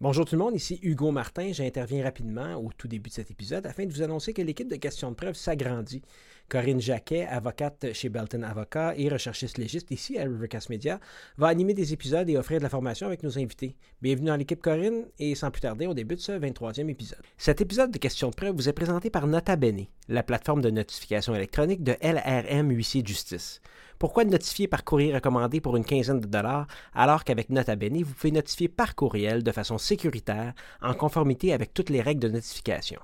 Bonjour tout le monde, ici Hugo Martin. J'interviens rapidement au tout début de cet épisode afin de vous annoncer que l'équipe de questions de preuve s'agrandit. Corinne Jacquet, avocate chez Belton Avocat et recherchiste légiste ici à Rivercast Media, va animer des épisodes et offrir de la formation avec nos invités. Bienvenue dans l'équipe Corinne et sans plus tarder, on débute ce 23e épisode. Cet épisode de questions de preuve vous est présenté par Nota Bene, la plateforme de notification électronique de LRM Huissier Justice. Pourquoi notifier par courrier recommandé pour une quinzaine de dollars alors qu'avec Nota Bene, vous pouvez notifier par courriel de façon sécuritaire en conformité avec toutes les règles de notification?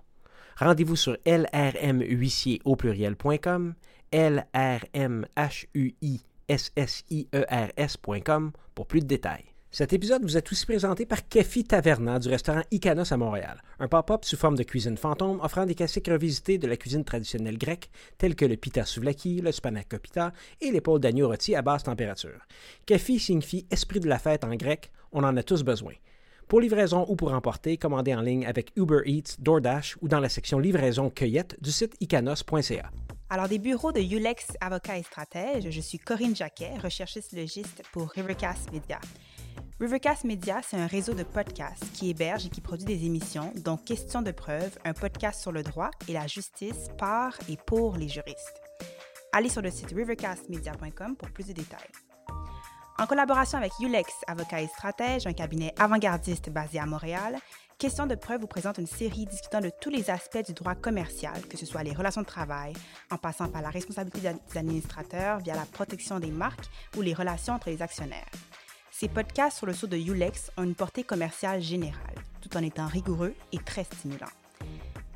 Rendez-vous sur lrmhuissier au pluriel.com, lrmhuissierscom pour plus de détails. Cet épisode vous est aussi présenté par Kefi Taverna du restaurant Icanos à Montréal, un pop-up sous forme de cuisine fantôme offrant des classiques revisités de la cuisine traditionnelle grecque tels que le pita souvlaki, le spanakopita et l'épaule d'agneau rôti à basse température. Kefi signifie esprit de la fête en grec, on en a tous besoin. Pour livraison ou pour emporter, commandez en ligne avec Uber Eats, DoorDash ou dans la section livraison cueillette du site icanos.ca. Alors, des bureaux de Ulex Avocat et Stratège, je suis Corinne Jacquet, recherchiste logiste pour Rivercast Media. Rivercast Media, c'est un réseau de podcasts qui héberge et qui produit des émissions, dont Questions de preuve, un podcast sur le droit et la justice par et pour les juristes. Allez sur le site rivercastmedia.com pour plus de détails. En collaboration avec Ulex, avocat et stratège, un cabinet avant-gardiste basé à Montréal, Questions de preuve vous présente une série discutant de tous les aspects du droit commercial, que ce soit les relations de travail, en passant par la responsabilité des administrateurs via la protection des marques ou les relations entre les actionnaires. Ces podcasts sur le saut de Ulex ont une portée commerciale générale, tout en étant rigoureux et très stimulants.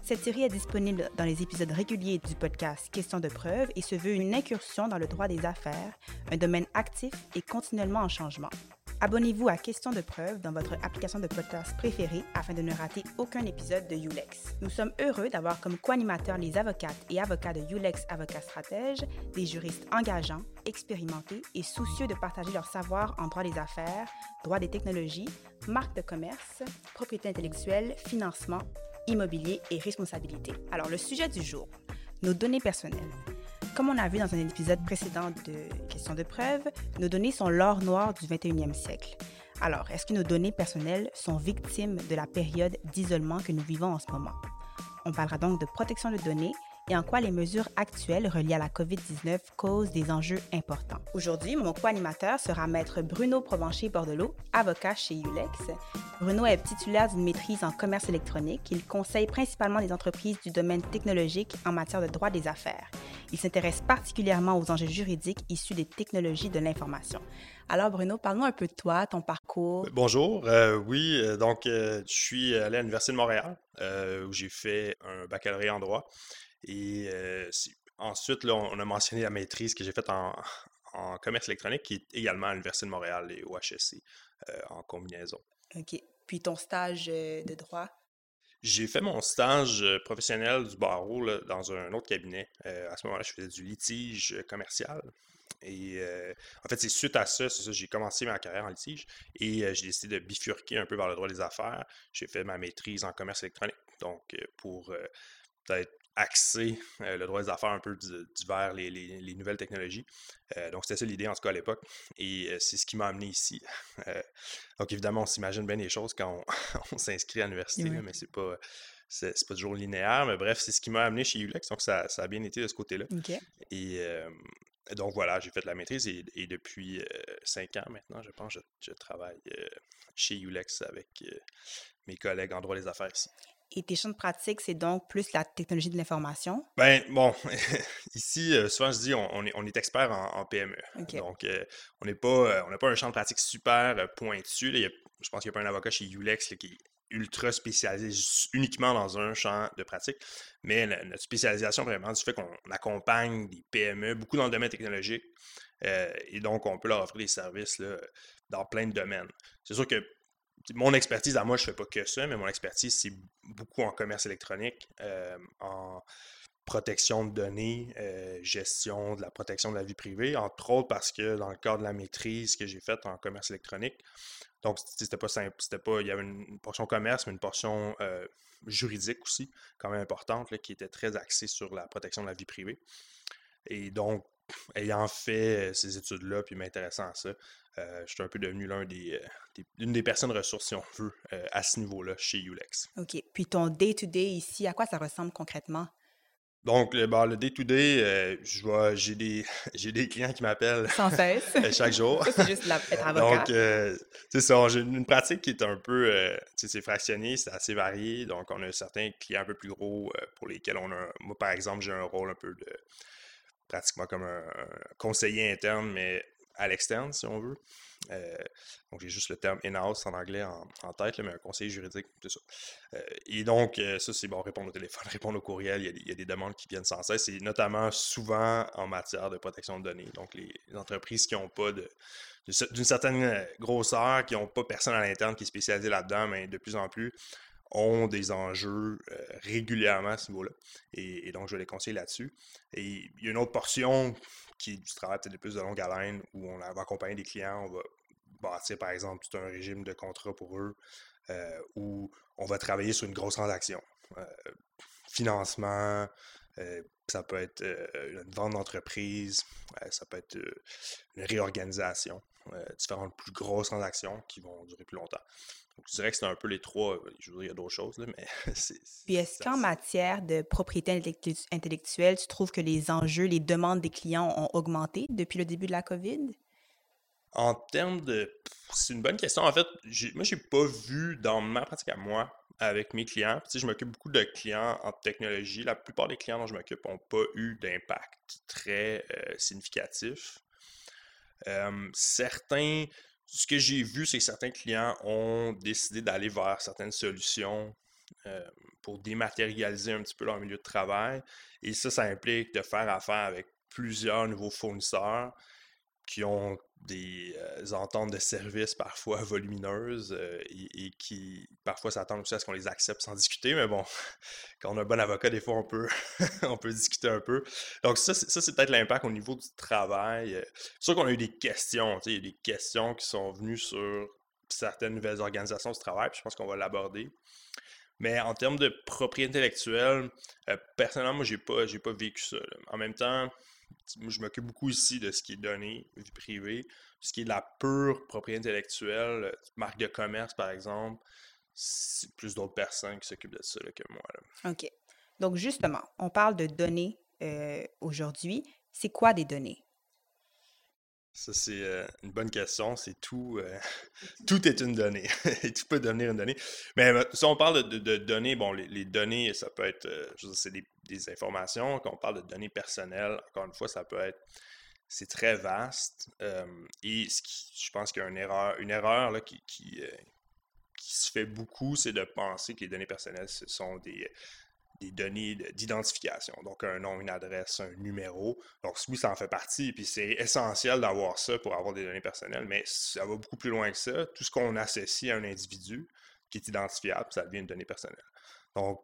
Cette série est disponible dans les épisodes réguliers du podcast Questions de preuve et se veut une incursion dans le droit des affaires, un domaine actif et continuellement en changement. Abonnez-vous à Questions de preuve dans votre application de podcast préférée afin de ne rater aucun épisode de Ulex. Nous sommes heureux d'avoir comme co-animateurs les avocates et avocats de Ulex Avocats Stratège, des juristes engageants, expérimentés et soucieux de partager leur savoir en droit des affaires, droit des technologies, marque de commerce, propriété intellectuelle, financement, immobilier et responsabilité. Alors, le sujet du jour, nos données personnelles. Comme on a vu dans un épisode précédent de Questions de preuve, nos données sont l'or noir du 21e siècle. Alors, est-ce que nos données personnelles sont victimes de la période d'isolement que nous vivons en ce moment? On parlera donc de protection de données et en quoi les mesures actuelles reliées à la COVID-19 causent des enjeux importants. Aujourd'hui, mon co-animateur sera maître Bruno Provencher-Bordelot, avocat chez Ulex. Bruno est titulaire d'une maîtrise en commerce électronique. Il conseille principalement des entreprises du domaine technologique en matière de droit des affaires. Il s'intéresse particulièrement aux enjeux juridiques issus des technologies de l'information. Alors Bruno, parle-nous un peu de toi, ton parcours. Bonjour, euh, oui, euh, donc euh, je suis allé à l'Université de Montréal où j'ai fait un baccalauréat en droit. Et ensuite, là, on a mentionné la maîtrise que j'ai faite en, commerce électronique, qui est également à l'Université de Montréal et au HSC en combinaison. OK. Puis ton stage de droit? J'ai fait mon stage professionnel du barreau dans un autre cabinet. à ce moment-là, je faisais du litige commercial. Et en fait, c'est suite à ça, c'est ça, j'ai commencé ma carrière en litige et j'ai décidé de bifurquer un peu vers le droit des affaires. J'ai fait ma maîtrise en commerce électronique. Donc, pour peut-être axer le droit des affaires un peu vers les, nouvelles technologies. donc, c'était ça l'idée, en tout cas, à l'époque. Et c'est ce qui m'a amené ici. donc, évidemment, on s'imagine bien les choses quand on, s'inscrit à l'université, mais c'est pas c'est pas toujours linéaire, mais bref, c'est ce qui m'a amené chez ULEX, donc ça, a bien été de ce côté-là. Et donc voilà, j'ai fait la maîtrise et, depuis cinq ans maintenant, je pense, je, je travaille chez ULEX avec mes collègues en droit des affaires ici. Et tes champs de pratique, c'est donc plus la technologie de l'information? Ben bon, ici, euh, souvent je dis on, est, on est expert en, PME. Donc, euh, on n'est pas, euh, on n'a pas un champ de pratique super pointu. je pense qu'il n'y a pas un avocat chez Ulex qui est ultra spécialisé uniquement dans un champ de pratique. Mais notre spécialisation vraiment du fait qu'on accompagne des PME, beaucoup dans le domaine technologique. et donc, on peut leur offrir des services là, dans plein de domaines. C'est sûr que mon expertise à moi, je ne fais pas que ça, mais mon expertise, c'est beaucoup en commerce électronique, euh, en protection de données, euh, gestion de la protection de la vie privée, entre autres parce que dans le cadre de la maîtrise que j'ai faite en commerce électronique, donc c'était pas simple, c'était pas, il y avait une portion commerce, mais une portion euh, juridique aussi, quand même importante, qui était très axée sur la protection de la vie privée. Et donc, ayant fait ces études-là, puis m'intéressant à ça, je suis un peu devenu l'un des, une des personnes ressources, si on veut, à ce niveau-là chez Ulex. OK. Puis ton day-to-day ici, à quoi ça ressemble concrètement? Donc, le day-to-day, euh, j'ai des, des clients qui m'appellent Sans cesse. chaque jour. c'est juste être avocat. Donc, euh, c'est ça, j'ai une pratique qui est un peu, euh, c'est fractionné, c'est assez varié. Donc, on a certains clients un peu plus gros pour lesquels on a, moi par exemple, j'ai un rôle un peu de, pratiquement comme un conseiller interne, mais à l'externe, si on veut. Euh, donc, j'ai juste le terme in-house en anglais en, tête, mais un conseiller juridique, c'est ça. Euh, et donc, euh, ça, c'est bon, répondre au téléphone, répondre au courriel. Il y, a des, demandes qui viennent sans cesse, et notamment souvent en matière de protection de données. Donc, les, entreprises qui n'ont pas d'une certaine grosseur, qui n'ont pas personne à l'interne qui est spécialisé là-dedans, mais de plus en plus ont des enjeux régulièrement à ce niveau-là. Et, donc, je les conseiller là-dessus. Et il y a une autre portion qui est du travail peut-être plus de longue haleine, où on va accompagner des clients, on va bâtir par exemple tout un régime de contrat pour eux, euh, où on va travailler sur une grosse transaction. Euh, financement, euh, ça peut être une vente d'entreprise, ça peut être une réorganisation, différentes plus grosses transactions qui vont durer plus longtemps je dirais que c'est un peu les trois. Euh, je veux dire, il y a d'autres choses, mais c'est. Puis est-ce qu'en matière de propriété intellectuelle, tu trouves que les enjeux, les demandes des clients ont augmenté depuis le début de la COVID? En termes de. C'est une bonne question. En fait, moi, je n'ai pas vu dans ma pratique à moi avec mes clients. je m'occupe beaucoup de clients en technologie. La plupart des clients dont je m'occupe n'ont pas eu d'impact très euh, significatif. Euh, certains ce que j'ai vu, c'est que certains clients ont décidé d'aller vers certaines solutions euh, pour dématérialiser un petit peu leur milieu de travail. Et ça, ça implique de faire affaire avec plusieurs nouveaux fournisseurs qui ont des euh, ententes de services parfois volumineuses euh, et, qui parfois s'attendent aussi à ce qu'on les accepte sans discuter. Mais bon, quand on a un bon avocat, des fois on peut, on peut discuter un peu. Donc ça, c'est peut-être l'impact au niveau du travail. Euh, c'est sûr qu'on a eu des questions. Il y a des questions qui sont venues sur certaines nouvelles organisations du travail, puis je pense qu'on va l'aborder. Mais en termes de propriété intellectuelle, personnellement, moi, j'ai pas, pas vécu ça. En même temps, moi, je m'occupe beaucoup ici de ce qui est donné, vie privée. Ce qui est de la pure propriété intellectuelle, marque de commerce, par exemple, c'est plus d'autres personnes qui s'occupent de ça que moi. OK. Donc, justement, on parle de données euh, aujourd'hui. C'est quoi des données? Ça, c'est euh, une bonne question. C'est tout. tout est une donnée. tout peut devenir une donnée. Mais si on parle de, données, bon, les, données, ça peut être. c'est des, des, informations. Quand on parle de données personnelles, encore une fois, ça peut être. C'est très vaste. et ce qui, je pense qu'il y a une erreur, une erreur là, qui, qui, qui se fait beaucoup, c'est de penser que les données personnelles, ce sont des, des données d'identification. Donc, un nom, une adresse, un numéro. Donc, oui, ça en fait partie. Puis, c'est essentiel d'avoir ça pour avoir des données personnelles, mais ça va beaucoup plus loin que ça. Tout ce qu'on associe à un individu qui est identifiable, ça devient une donnée personnelle. Donc,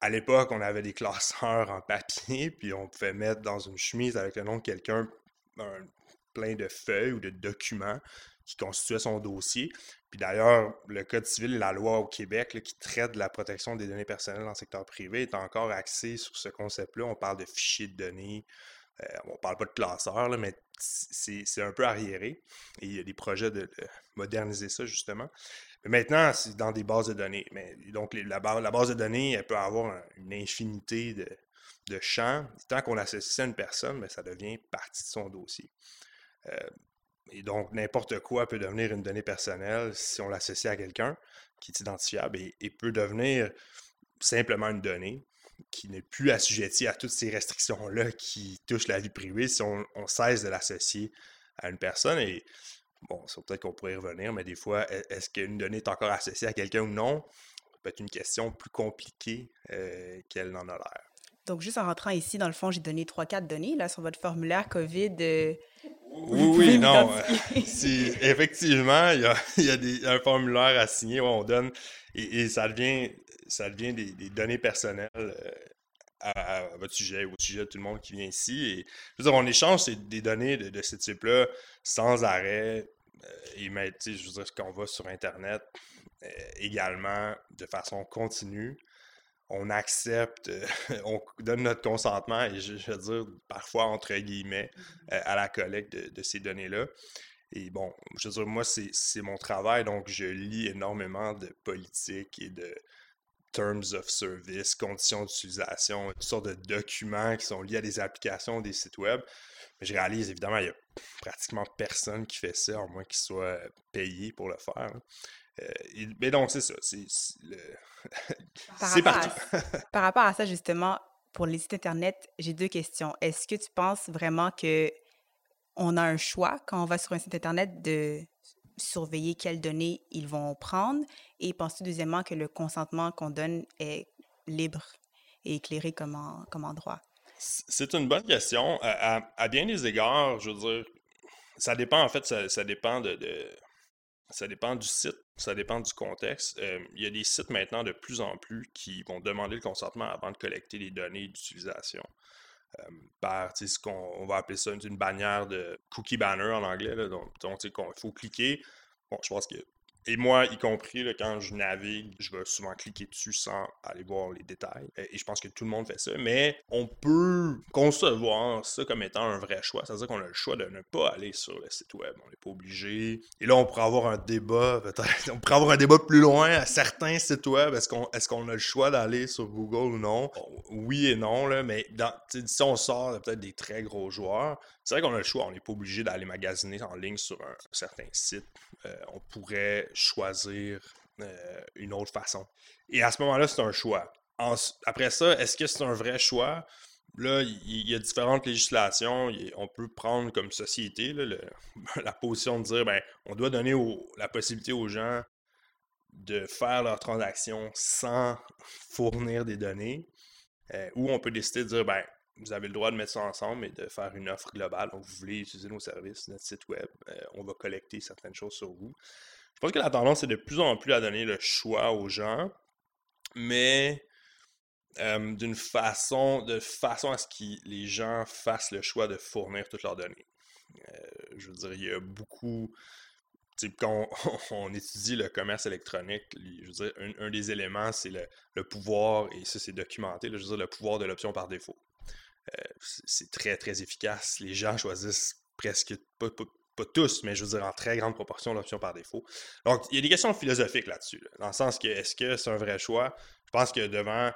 à l'époque, on avait des classeurs en papier, puis on pouvait mettre dans une chemise avec le nom de quelqu'un plein de feuilles ou de documents qui constituaient son dossier. Puis d'ailleurs, le Code civil et la loi au Québec qui traite de la protection des données personnelles dans le secteur privé est encore axé sur ce concept-là. On parle de fichiers de données. Euh, on ne parle pas de classeurs, mais c'est un peu arriéré. Et il y a des projets de, moderniser ça, justement. Mais maintenant, c'est dans des bases de données. Donc, la, base de données, elle peut avoir une infinité de, champs. Tant qu'on l'associe à une personne, ben, ça devient partie de son dossier. Euh, et donc, n'importe quoi peut devenir une donnée personnelle si on l'associe à quelqu'un qui est identifiable et, peut devenir simplement une donnée qui n'est plus assujettie à toutes ces restrictions-là qui touchent la vie privée si on, cesse de l'associer à une personne. Et bon, peut-être qu'on pourrait y revenir, mais des fois, e, est-ce qu'une donnée est encore associée à quelqu'un ou non? Ça peut être une question plus compliquée euh, qu'elle n'en a l'air. Donc, juste en rentrant ici, dans le fond, j'ai donné 3-4 données là, sur votre formulaire COVID. Euh, oui, oui, non. Euh, effectivement, il y a, y a des, un formulaire à signer où on donne et, ça devient, ça devient des, données personnelles euh, à, votre sujet au sujet de tout le monde qui vient ici. Et, je veux dire, on échange des données de, ce type-là sans arrêt. et mais, je veux dire, quand on va sur Internet, également de façon continue on accepte, euh, on donne notre consentement, et je, veux dire parfois entre guillemets, mmh. euh, à la collecte de, ces données-là. Et bon, je veux dire, moi, c'est mon travail, donc je lis énormément de politique et de terms of service, conditions d'utilisation, toutes sortes de documents qui sont liés à des applications, des sites web. Mais je réalise, évidemment, il n'y a pratiquement personne qui fait ça, à moins qu'il soit payé pour le faire. Euh, mais donc, c'est ça. C'est partout. par rapport à ça, justement, pour les sites Internet, j'ai deux questions. Est-ce que tu penses vraiment que on a un choix quand on va sur un site Internet de surveiller quelles données ils vont prendre? Et penses-tu deuxièmement que le consentement qu'on donne est libre et éclairé comme, comme endroit? C'est une bonne question. À, bien des égards, je veux dire, ça dépend, en fait, ça, dépend de, Ça dépend du site, ça dépend du contexte. Il y a des sites maintenant de plus en plus qui vont demander le consentement avant de collecter les données d'utilisation. Euh, par ce qu'on va appeler ça une bannière de cookie banner en anglais. donc, il faut cliquer. Bon, je pense que et moi, y compris, quand je navigue, je vais souvent cliquer dessus sans aller voir les détails. Et je pense que tout le monde fait ça. Mais on peut concevoir ça comme étant un vrai choix. C'est-à-dire qu'on a le choix de ne pas aller sur le site web. On n'est pas obligé. Et là, on pourrait avoir un débat, peut-être. On pourrait avoir un débat plus loin à certains sites web. Est-ce qu'on est a le choix d'aller sur Google ou non? oui et non, mais si on sort peut-être des très gros joueurs, c'est vrai qu'on a le choix. On n'est pas obligé d'aller magasiner en ligne sur un certain site. Euh, on pourrait choisir euh, une autre façon. Et à ce moment-là, c'est un choix. après ça, est-ce que c'est un vrai choix? Là, il y, a différentes législations. on peut prendre comme société la position de dire ben, on doit donner la possibilité aux gens de faire leurs transactions sans fournir des données. Euh, ou on peut décider de dire ben, vous avez le droit de mettre ça ensemble et de faire une offre globale. Donc, vous voulez utiliser nos services, notre site web, euh, on va collecter certaines choses sur vous. Je pense que la tendance est de plus en plus à donner le choix aux gens, mais d'une façon, de façon à ce que les gens fassent le choix de fournir toutes leurs données. Euh, je veux dire, il y a beaucoup. Quand on, étudie le commerce électronique, je veux dire, un, des éléments, c'est le, pouvoir, et ça c'est documenté, je veux dire, le pouvoir de l'option par défaut. Euh, c'est très, très efficace. Les gens choisissent presque, pas, tous, mais je veux dire en très grande proportion l'option par défaut. Donc, il y a des questions philosophiques là-dessus, dans le sens que est-ce que c'est un vrai choix? Je pense que devant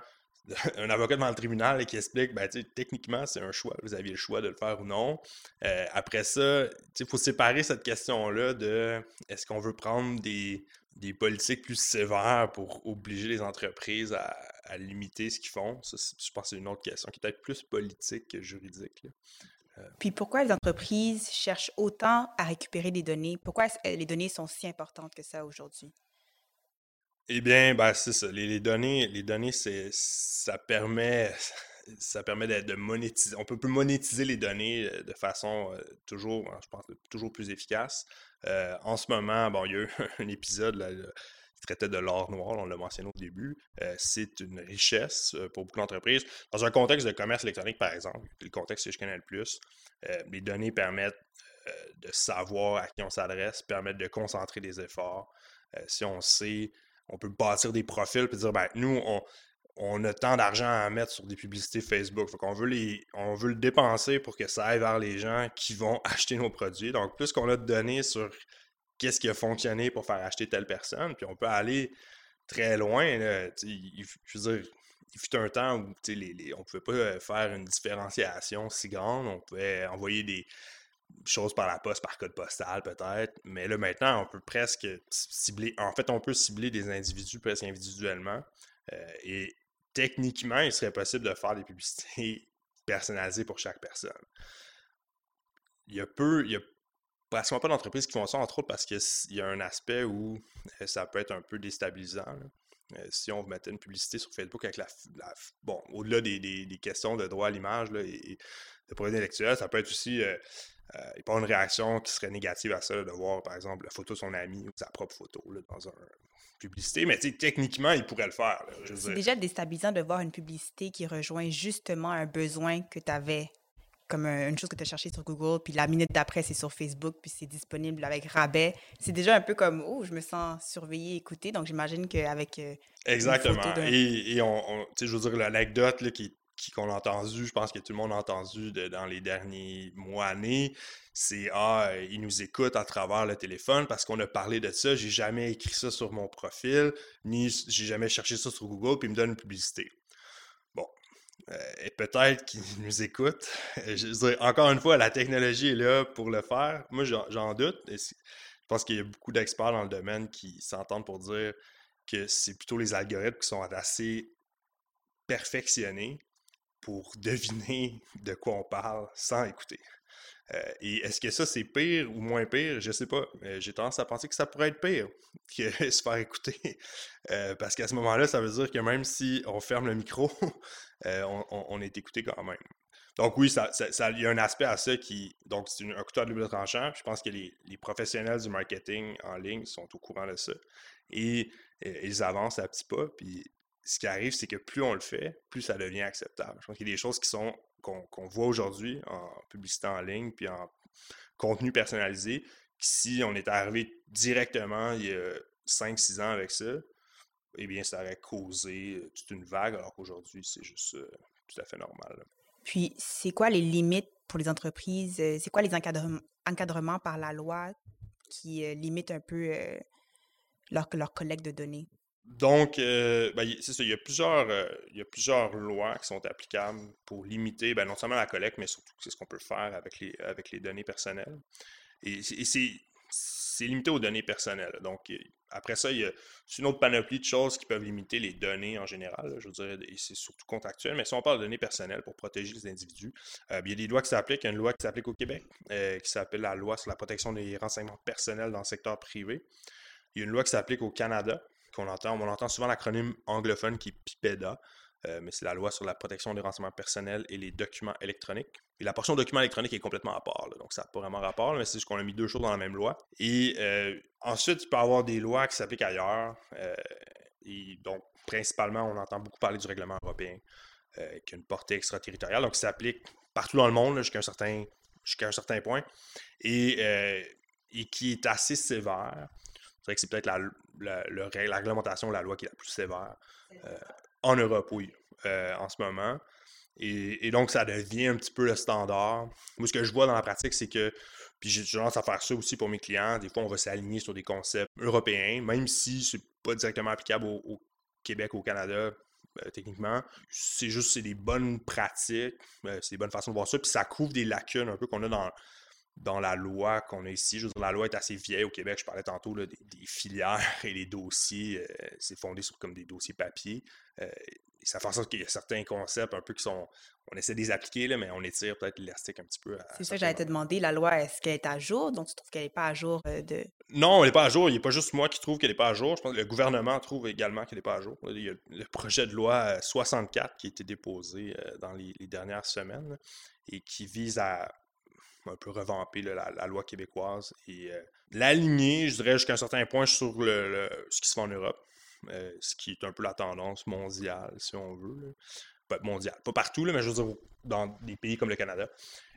un avocat devant le tribunal qui explique, ben, techniquement, c'est un choix. Vous aviez le choix de le faire ou non. Euh, après ça, il faut séparer cette question-là de est-ce qu'on veut prendre des, des politiques plus sévères pour obliger les entreprises à, limiter ce qu'ils font? Ça, je pense que c'est une autre question qui est peut-être plus politique que juridique. Puis pourquoi les entreprises cherchent autant à récupérer des données? Pourquoi les données sont si importantes que ça aujourd'hui? Eh bien, ben, c'est ça. Les, données, les données ça permet, ça permet de, monétiser. On peut plus monétiser les données euh, de façon euh, toujours, je pense, toujours plus efficace. en ce moment, bon, il y a eu un épisode là, traitait de l'or noir, on l'a mentionné au début. Euh, c'est une richesse euh, pour beaucoup d'entreprises. Dans un contexte de commerce électronique, par exemple, le contexte que je connais le plus, euh, les données permettent de savoir à qui on s'adresse, permettent de concentrer des efforts. si on sait, on peut bâtir des profils et dire, ben, nous, on, a tant d'argent à mettre sur des publicités Facebook. on veut, les, on veut le dépenser pour que ça aille vers les gens qui vont acheter nos produits. Donc, plus qu'on a de données sur qu'est-ce qui a fonctionné pour faire acheter telle personne. Puis on peut aller très loin. il, je veux dire, il fut un temps où on ne pouvait pas euh, faire une différenciation si grande. On pouvait envoyer des choses par la poste, par code postal peut-être. Mais là, maintenant, on peut presque cibler. En fait, on peut cibler des individus presque individuellement. Euh, et techniquement, il serait possible de faire des publicités personnalisées pour chaque personne. Il y a peu, il y a pratiquement pas d'entreprises qui font ça, entre autres parce qu'il y a un aspect où euh, ça peut être un peu déstabilisant. Euh, si on mettait une publicité sur Facebook avec la. bon, au-delà des, questions de droit à l'image et, de propriété intellectuelle, ça peut être aussi. Euh, il pas une réaction qui serait négative à ça, de voir, par exemple, la photo de son ami ou sa propre photo dans une publicité, mais techniquement, il pourrait le faire. C'est déjà déstabilisant de voir une publicité qui rejoint justement un besoin que tu avais comme une chose que tu as cherché sur Google, puis la minute d'après, c'est sur Facebook, puis c'est disponible avec rabais. C'est déjà un peu comme, oh, je me sens surveillé, écouté. Donc, j'imagine qu'avec. Euh, Exactement. Et, et, on, je veux dire, l'anecdote qui, qu'on a entendu, je pense que tout le monde a entendu dans les derniers mois, années, c'est Ah, ils nous écoutent à travers le téléphone parce qu'on a parlé de ça. J'ai jamais écrit ça sur mon profil, ni j'ai jamais cherché ça sur Google, puis ils me donnent une publicité. Euh, et peut-être qu'ils nous écoutent. Je encore une fois, la technologie est là pour le faire. Moi, j'en doute. je pense qu'il y a beaucoup d'experts dans le domaine qui s'entendent pour dire que c'est plutôt les algorithmes qui sont assez perfectionnés pour deviner de quoi on parle sans écouter. Euh, et est-ce que ça, c'est pire ou moins pire? Je sais pas. J'ai tendance à penser que ça pourrait être pire que se faire écouter. Euh, parce qu'à ce moment-là, ça veut dire que même si on ferme le micro, euh, on, est écouté quand même. Donc oui, il y a un aspect à ça qui... Donc c'est un couteau à double tranchant. Je pense que les, professionnels du marketing en ligne sont au courant de ça. Et, ils avancent à petits pas. Puis ce qui arrive, c'est que plus on le fait, plus ça devient acceptable. Je pense qu'il y a des choses qui sont qu'on voit aujourd'hui en publicité en ligne puis en contenu personnalisé, si on est arrivé directement il y a 5-6 ans avec ça, eh bien, ça aurait causé euh, toute une vague, alors qu'aujourd'hui, c'est juste euh, tout à fait normal. Puis, c'est quoi les limites pour les entreprises? Euh, c'est quoi les encadrements, par la loi qui limitent un peu leur, leur collecte de données? Donc, euh, ben, c'est ça, il y, a plusieurs, euh, il y a plusieurs lois qui sont applicables pour limiter ben, non seulement la collecte, mais surtout c'est ce qu'on peut faire avec les, avec les données personnelles. Et, c'est limité aux données personnelles. Donc, après ça, il y a une autre panoplie de choses qui peuvent limiter les données en général. je veux dire, c'est surtout contractuel, mais si on parle de données personnelles pour protéger les individus, euh, il y a des lois qui s'appliquent. Il y a une loi qui s'applique au Québec, qui s'appelle la loi sur la protection des renseignements personnels dans le secteur privé. Il y a une loi qui s'applique au Canada, qu'on entend. On entend souvent l'acronyme anglophone qui est PIPEDA, euh, mais c'est la loi sur la protection des renseignements personnels et les documents électroniques. Et la portion documents électroniques est complètement à part, donc ça n'a pas vraiment rapport, mais c'est juste qu'on a mis deux choses dans la même loi. Et euh, ensuite, il peut y avoir des lois qui s'appliquent ailleurs. Euh, et donc, principalement, on entend beaucoup parler du règlement européen, qui a une portée extraterritoriale, donc qui s'applique partout dans le monde jusqu'à un certain un certain point, et qui est assez sévère. C'est vrai que c'est peut-être la, la, la, réglementation, la loi qui est la plus sévère euh, en Europe, oui, euh, en ce moment. Et, donc, ça devient un petit peu le standard. Moi, ce que je vois dans la pratique, c'est que, puis j'ai tendance à faire ça aussi pour mes clients, des fois, on va s'aligner sur des concepts européens, même si c'est pas directement applicable au, Québec, au Canada, euh, techniquement. C'est juste, c'est des bonnes pratiques, c'est des bonnes façons de voir ça, puis ça couvre des lacunes un peu qu'on a dans, dans la loi qu'on a ici. Je veux dire, la loi est assez vieille au Québec. Je parlais tantôt des, filières et les dossiers. Euh, c'est fondé sur comme des dossiers papier. Euh, ça fait en sorte qu'il y a certains concepts un peu qui sont. On essaie de les appliquer, là, mais on étire peut-être l'élastique un petit peu. C'est ça, j'allais te demander. La loi, est-ce qu'elle est à jour? Donc, tu trouves qu'elle n'est pas à jour euh, de. Non, elle n'est pas à jour. Il n'est pas juste moi qui trouve qu'elle n'est pas à jour. Je pense que le gouvernement trouve également qu'elle n'est pas à jour. Il y a le projet de loi 64 qui a été déposé dans les dernières semaines et qui vise à un peu revamper la, loi québécoise et euh, l'aligner, je dirais, jusqu'à un certain point sur ce qui se fait en Europe, euh, ce qui est un peu la tendance mondiale, si on veut. Pas mondiale, pas partout, mais je veux dire dans des pays comme le Canada.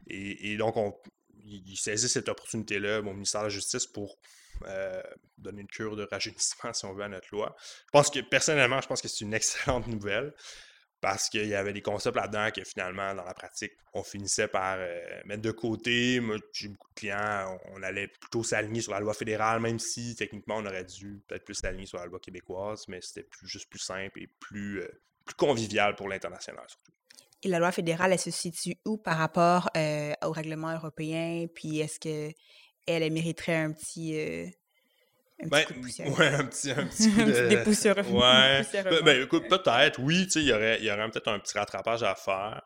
Et, donc, on, il saisit cette opportunité-là, mon ministère de la Justice, pour euh, donner une cure de rajeunissement, si on veut, à notre loi. Je pense que, personnellement, je pense que c'est une excellente nouvelle parce qu'il y avait des concepts là-dedans que finalement, dans la pratique, on finissait par euh, mettre de côté. Moi, j'ai beaucoup de clients, on, allait plutôt s'aligner sur la loi fédérale, même si techniquement, on aurait dû peut-être plus s'aligner sur la loi québécoise, mais c'était juste plus simple et plus, euh, plus convivial pour l'international surtout. Et la loi fédérale, elle se situe où par rapport euh, au règlement européen? Puis est-ce qu'elle elle mériterait un petit un ben, petit Ouais, un petit, un petit coup de... Ouais. Ben, écoute, peut-être, oui, tu sais, il y aurait, y aurait peut-être un petit rattrapage à faire.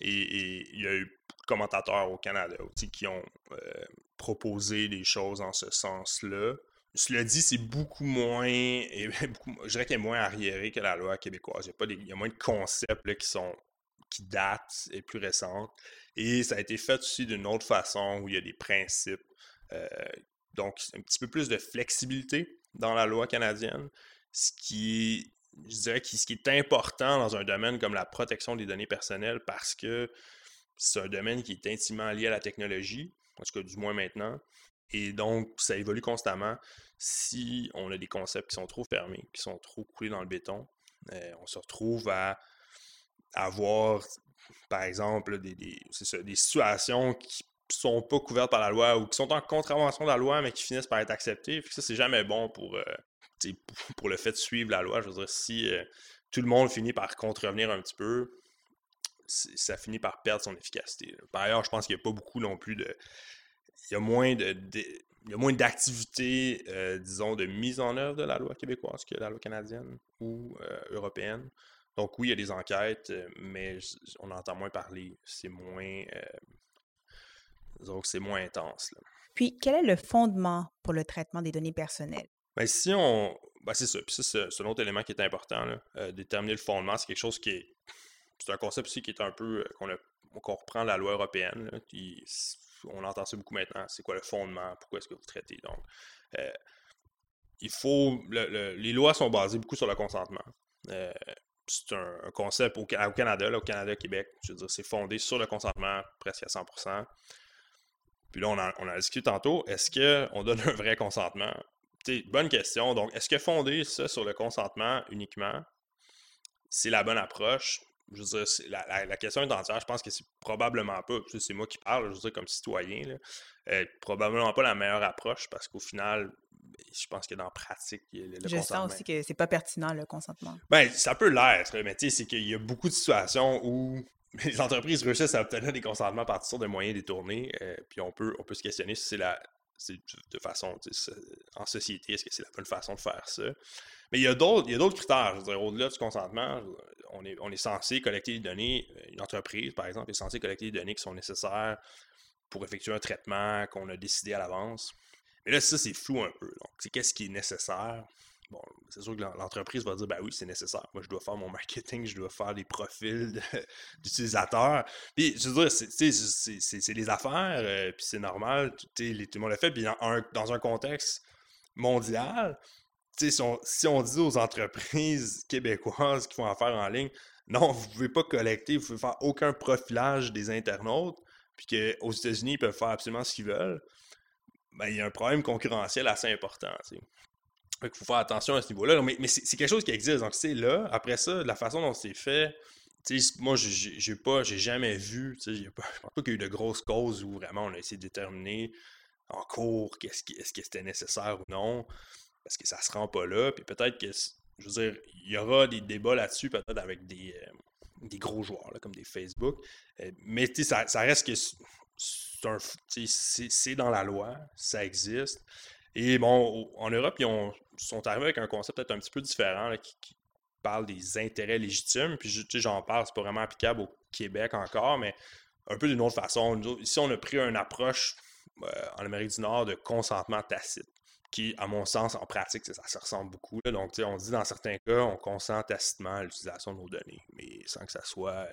Et il y a eu de commentateurs au Canada aussi qui ont euh, proposé des choses en ce sens-là. Cela dit, c'est beaucoup moins, et beaucoup, je dirais qu'il est moins arriéré que la loi québécoise. Il y a, pas il y a moins de concepts là, qui sont qui datent et plus récentes. Et ça a été fait aussi d'une autre façon où il y a des principes euh, donc, un petit peu plus de flexibilité dans la loi canadienne, ce qui, je dirais, ce qui est important dans un domaine comme la protection des données personnelles parce que c'est un domaine qui est intimement lié à la technologie, en tout cas du moins maintenant. Et donc, ça évolue constamment. Si on a des concepts qui sont trop fermés, qui sont trop coulés dans le béton, euh, on se retrouve à avoir, par exemple, des, des, des situations qui sont pas couvertes par la loi ou qui sont en contravention de la loi, mais qui finissent par être acceptées. ça, c'est jamais bon pour, euh, pour le fait de suivre la loi. Je veux dire, si euh, tout le monde finit par contrevenir un petit peu, ça finit par perdre son efficacité. Par ailleurs, je pense qu'il n'y a pas beaucoup non plus de. Il y a moins de. il y a moins d'activités, euh, disons, de mise en œuvre de la loi québécoise que la loi canadienne ou européenne. Donc oui, il y a des enquêtes, mais on entend moins parler. C'est moins, donc, c'est moins intense. Puis, quel est le fondement pour le traitement des données personnelles? Bien, si on. Ben, c'est ça. Puis, c'est un autre élément qui est important. Euh, déterminer le fondement, c'est quelque chose qui est. C'est un concept aussi qui est un peu. Euh, qu'on reprend la loi européenne. on entend ça beaucoup maintenant. C'est quoi le fondement? Pourquoi est-ce que vous traitez? Donc, euh, il faut. les lois sont basées beaucoup sur le consentement. c'est un, concept au, Canada, au Canada, Québec. Je veux dire, c'est fondé sur le consentement presque à 100%. Puis là, on en, a discuté tantôt. Est-ce qu'on donne un vrai consentement? bonne question. Donc, est-ce que fonder ça sur le consentement uniquement, c'est la bonne approche? Je veux dire, la, question est entière. Je pense que c'est probablement pas, c'est moi qui parle, je veux dire, comme citoyen, euh, probablement pas la meilleure approche parce qu'au final, je pense que dans la pratique, le, le je sens aussi que c'est pas pertinent le consentement. Ben, ça peut l'être, mais tu sais, c'est qu'il y a beaucoup de situations où les entreprises réussissent à obtenir des consentements par toutes sortes de moyens détournés. Euh, puis on peut, on peut se questionner si c'est la de façon en société, est-ce que c'est la bonne façon de faire ça? Mais il y a d'autres critères. Au-delà du consentement, on est, on est censé collecter des données. Euh, une entreprise, par exemple, est censée collecter des données qui sont nécessaires pour effectuer un traitement qu'on a décidé à l'avance. Mais là, ça, c'est flou un peu. Donc, c'est qu'est-ce qui est nécessaire? Bon, c'est sûr que l'entreprise va dire, ben oui, c'est nécessaire. Moi, je dois faire mon marketing, je dois faire des profils d'utilisateurs. Puis, je veux dire, c'est des affaires, euh, puis c'est normal, tout, le monde le fait. Puis, dans un, dans un contexte mondial, si on, si on dit aux entreprises québécoises qui font affaire en ligne, non, vous ne pouvez pas collecter, vous ne pouvez faire aucun profilage des internautes, puis qu'aux États-Unis, ils peuvent faire absolument ce qu'ils veulent, ben, il y a un problème concurrentiel assez important. Il faut faire attention à ce niveau-là. Mais, c'est quelque chose qui existe. Donc, c'est là. Après ça, la façon dont c'est fait, moi, j'ai pas, j'ai jamais vu, je pense pas qu'il y a eu de grosses causes où vraiment on a essayé de déterminer en cours qu'est-ce est-ce que c'était nécessaire ou non, parce que ça se rend pas là. Puis peut-être que, je veux dire, il y aura des débats là-dessus, peut-être avec des, euh, gros joueurs, comme des Facebook. Euh, mais ça, ça reste que c'est dans la loi, ça existe. Et bon, en Europe, ils sont arrivés avec un concept peut-être un petit peu différent qui, parle des intérêts légitimes. Puis j'en parle, c'est pas vraiment applicable au Québec encore, mais un peu d'une autre façon. ici, on a pris une approche euh, en Amérique du Nord de consentement tacite, qui, à mon sens, en pratique, ça, se ressemble beaucoup. Donc, on dit dans certains cas, on consent tacitement à l'utilisation de nos données, mais sans que ça soit euh,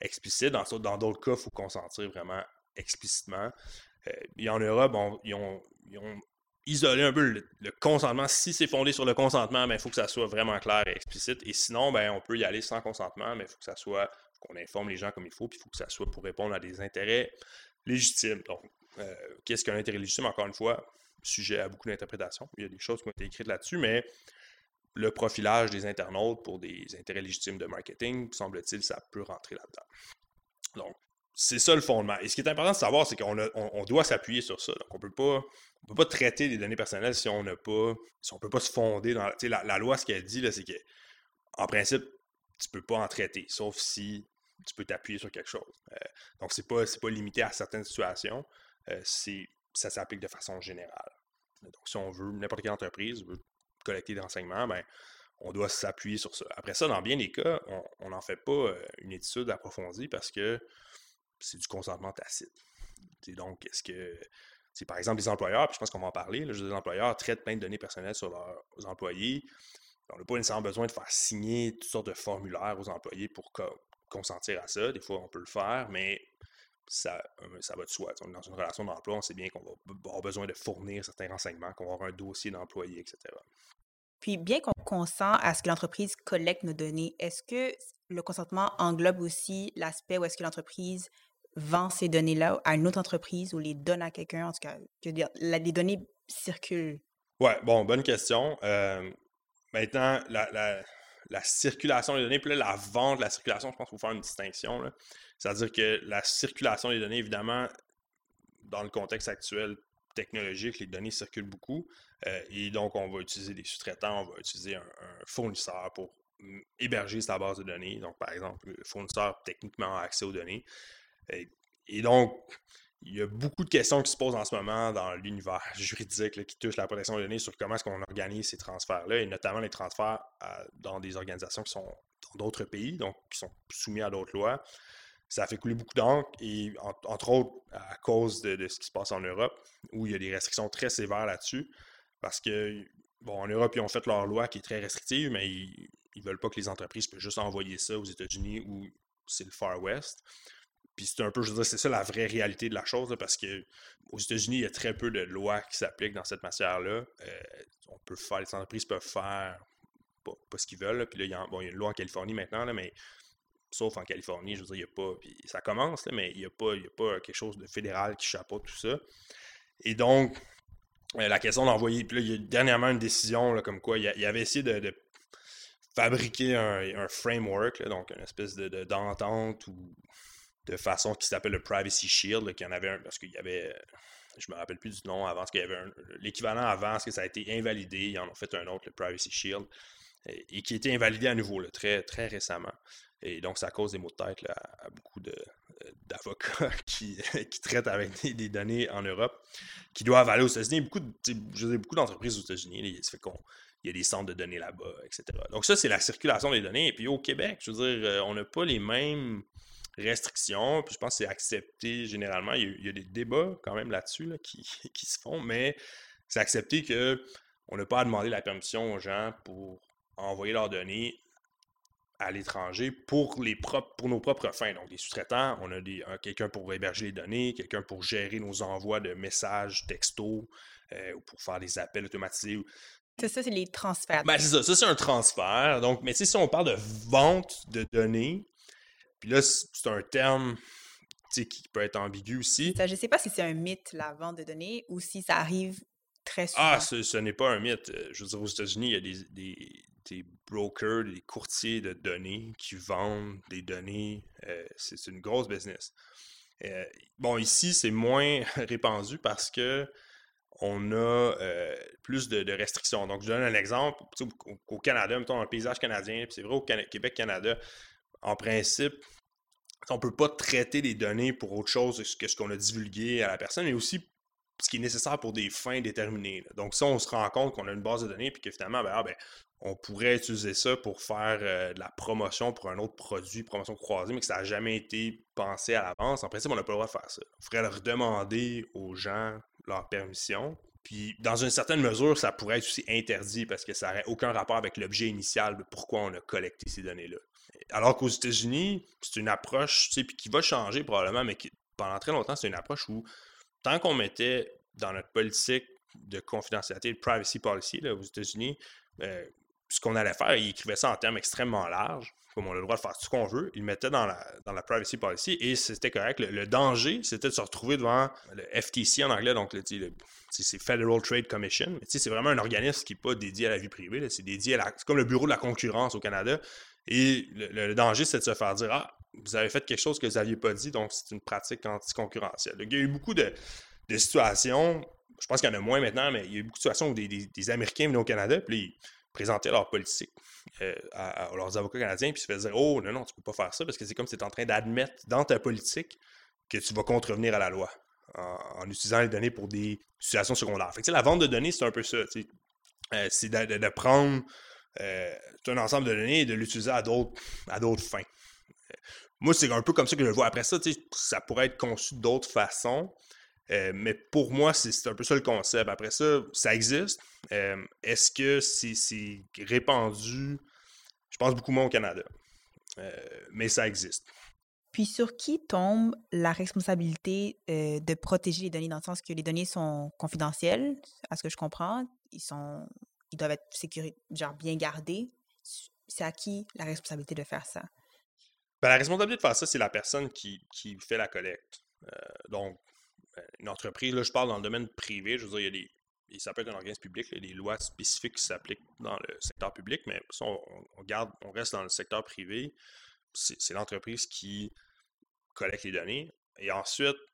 explicite. Dans d'autres cas, il faut consentir vraiment explicitement. Euh, et en Europe, ils, ont, isoler un peu le, consentement. Si c'est fondé sur le consentement, il ben, faut que ça soit vraiment clair et explicite. Et sinon, ben, on peut y aller sans consentement, mais il faut que ça soit, qu'on informe les gens comme il faut, puis il faut que ça soit pour répondre à des intérêts légitimes. Donc, euh, qu'est-ce qu'un intérêt légitime? Encore une fois, sujet à beaucoup d'interprétations. Il y a des choses qui ont été écrites là-dessus, mais le profilage des internautes pour des intérêts légitimes de marketing, semble-t-il, ça peut rentrer là-dedans. Donc, c'est ça le fondement. Et ce qui est important de savoir, c'est qu'on doit s'appuyer sur ça. Donc, on peut pas, peut pas traiter des données personnelles si on n'a pas, si on peut pas se fonder dans la, la, loi. Ce qu'elle dit, c'est que, en principe, tu peux pas en traiter, sauf si tu peux t'appuyer sur quelque chose. Euh, donc, c'est pas, pas limité à certaines situations. Euh, ça s'applique de façon générale. Donc, si on veut, n'importe quelle entreprise veut collecter des renseignements, ben, on doit s'appuyer sur ça. Après ça, dans bien des cas, on n'en fait pas euh, une étude approfondie parce que c'est du consentement tacite. donc, est-ce que, c'est par exemple, les employeurs, puis je pense qu'on va en parler, les employeurs traitent plein de données personnelles sur leurs employés. On n'a pas nécessairement besoin de faire signer toutes sortes de formulaires aux employés pour consentir à ça. Des fois, on peut le faire, mais ça, euh, ça va de soi. Dans une relation d'emploi, on sait bien qu'on va avoir besoin de fournir certains renseignements, qu'on va avoir un dossier d'employé, etc. Puis, bien qu'on consent à ce que l'entreprise collecte nos données, est-ce que le consentement englobe aussi l'aspect où est-ce que l'entreprise vend ces données-là à une autre entreprise ou les donne à quelqu'un? En tout cas, je veux dire, les données circulent. Ouais, bon, bonne question. Euh, maintenant, la circulation des données, puis là, la vente, la circulation, je pense qu'il faut faire une distinction. C'est-à-dire que la circulation des données, évidemment, dans le contexte actuel technologique, les données circulent beaucoup. Euh, et donc, on va utiliser des sous-traitants, on va utiliser un, fournisseur pour mm, héberger sa base de données. Donc, par exemple, le fournisseur techniquement a accès aux données. Et, donc, il y a beaucoup de questions qui se posent en ce moment dans l'univers juridique qui touche la protection des données sur comment est-ce qu'on organise ces transferts-là, et notamment les transferts dans des organisations qui sont dans d'autres pays, donc qui sont soumis à d'autres lois ça a fait couler beaucoup d'encre et entre autres à cause de, ce qui se passe en Europe où il y a des restrictions très sévères là-dessus parce que bon en Europe ils ont fait leur loi qui est très restrictive mais ils, ne veulent pas que les entreprises puissent juste envoyer ça aux États-Unis où c'est le Far West. Puis c'est un peu, je veux dire, c'est ça la vraie réalité de la chose, parce que aux États-Unis, il y a très peu de lois qui s'appliquent dans cette matière-là. Euh, on peut faire, les entreprises peuvent faire pas, ce qu'ils veulent. Puis là, il y, a, bon, il y, a, une loi en Californie maintenant, là, mais sauf en Californie, je veux dire, il n'y a pas, puis ça commence, mais il n'y a, pas, a pas quelque chose de fédéral qui chapeaute tout ça. Et donc, euh, la question d'envoyer, puis là, il y a dernièrement une décision, là, comme quoi il, y avait essayé de, fabriquer un, framework, donc une espèce de, d'entente ou de façon qui s'appelle le Privacy Shield, qui en avait un, parce qu'il y avait, je me rappelle plus du nom avant, parce qu'il y avait l'équivalent avant, parce que ça a été invalidé, ils en ont fait un autre, le Privacy Shield, et, qui a été invalidé à nouveau, très, très récemment. Et donc, ça cause des maux de tête à, beaucoup euh, d'avocats qui, qui, traitent avec des, données en Europe, qui doivent aller aux États-Unis. Beaucoup, beaucoup d'entreprises aux États-Unis. Ça fait qu'on il y a des centres de données là-bas, etc. Donc, ça, c'est la circulation des données. Et puis, au Québec, je veux dire, euh, on n'a pas les mêmes restrictions. Puis, je pense que c'est accepté généralement. Il y, a, des débats quand même là-dessus qui, qui, se font, mais c'est accepté qu'on n'a pas à demander la permission aux gens pour envoyer leurs données à l'étranger pour, les propres, pour nos propres fins. Donc, des sous-traitants, on a des, quelqu'un pour héberger les données, quelqu'un pour gérer nos envois de messages, textos, euh, ou pour faire des appels automatisés. C'est ça, c'est les transferts. Ben, c'est ça, ça c'est un transfert. Donc, mais si on parle de vente de données, puis là, c'est un terme qui peut être ambigu aussi. je ne sais pas si c'est un mythe, la vente de données, ou si ça arrive très ah, souvent. Ah, ce, n'est pas un mythe. Je veux dire, aux États-Unis, il y a des, des brokers, des courtiers de données qui vendent des données. Euh, c'est une grosse business. Euh, bon, ici, c'est moins répandu parce que on a euh, plus de, restrictions. Donc, je donne un exemple. Au, Canada, mettons, dans le paysage canadien, c'est vrai au Québec-Canada, en principe, on ne peut pas traiter des données pour autre chose que ce qu'on a divulgué à la personne, mais aussi ce qui est nécessaire pour des fins déterminées. Donc, si on se rend compte qu'on a une base de données, puis que finalement, ben, ah, ben on pourrait utiliser ça pour faire euh, de la promotion pour un autre produit, promotion croisée, mais que ça n'a jamais été pensé à l'avance. En principe, on n'a pas le droit de faire ça. Il faudrait leur demander aux gens leur permission. Puis, dans une certaine mesure, ça pourrait être aussi interdit parce que ça n'aurait aucun rapport avec l'objet initial de pourquoi on a collecté ces données-là. Alors qu'aux États-Unis, c'est une approche, tu sais, qui va changer probablement, mais qui, pendant très longtemps, c'est une approche où, tant qu'on mettait dans notre politique de confidentialité, de privacy policy là, aux États-Unis, euh, ce qu'on allait faire, il écrivait ça en termes extrêmement larges, comme on a le droit de faire tout ce qu'on veut. Il le mettait dans la, dans la privacy policy et c'était correct. Le, danger, c'était de se retrouver devant le FTC en anglais, donc le, c'est Federal Trade Commission. C'est vraiment un organisme qui n'est pas dédié à la vie privée. C'est dédié à la. C'est comme le bureau de la concurrence au Canada. Et le, danger, c'est de se faire dire Ah, vous avez fait quelque chose que vous n'aviez pas dit, donc c'est une pratique anticoncurrentielle. il y a eu beaucoup de, situations. Je pense qu'il y en a moins maintenant, mais il y a eu beaucoup de situations où des, Américains venaient au Canada, puis présenter leur politique euh, à, leurs avocats canadiens, puis se faire dire Oh, non, non, tu peux pas faire ça, parce que c'est comme si tu es en train d'admettre dans ta politique que tu vas contrevenir à la loi en, utilisant les données pour des situations secondaires. Fait que, la vente de données, c'est un peu ça. Euh, c'est de, prendre euh, un ensemble de données et de l'utiliser à d'autres fins. moi, c'est un peu comme ça que je le vois. Après ça, ça pourrait être conçu d'autres façons. Euh, mais pour moi, c'est un peu ça le concept. Après ça, ça existe. Euh, est-ce que c'est répandu? Je pense beaucoup moins au Canada. Euh, mais ça existe. Puis sur qui tombe la responsabilité de protéger les données? Dans le sens que les données sont confidentielles, à ce que je comprends, ils sont ils doivent être sécurisés, genre bien gardés. C'est à qui la responsabilité de faire ça? Ben, la responsabilité de faire ça, c'est la personne qui, qui, fait la collecte. donc, une entreprise, là, je parle dans le domaine privé, je veux dire, il y a et ça peut être un organisme public, il y a des lois spécifiques qui s'appliquent dans le secteur public, mais si on, garde, on reste dans le secteur privé, c'est l'entreprise qui collecte les données. Et ensuite, euh,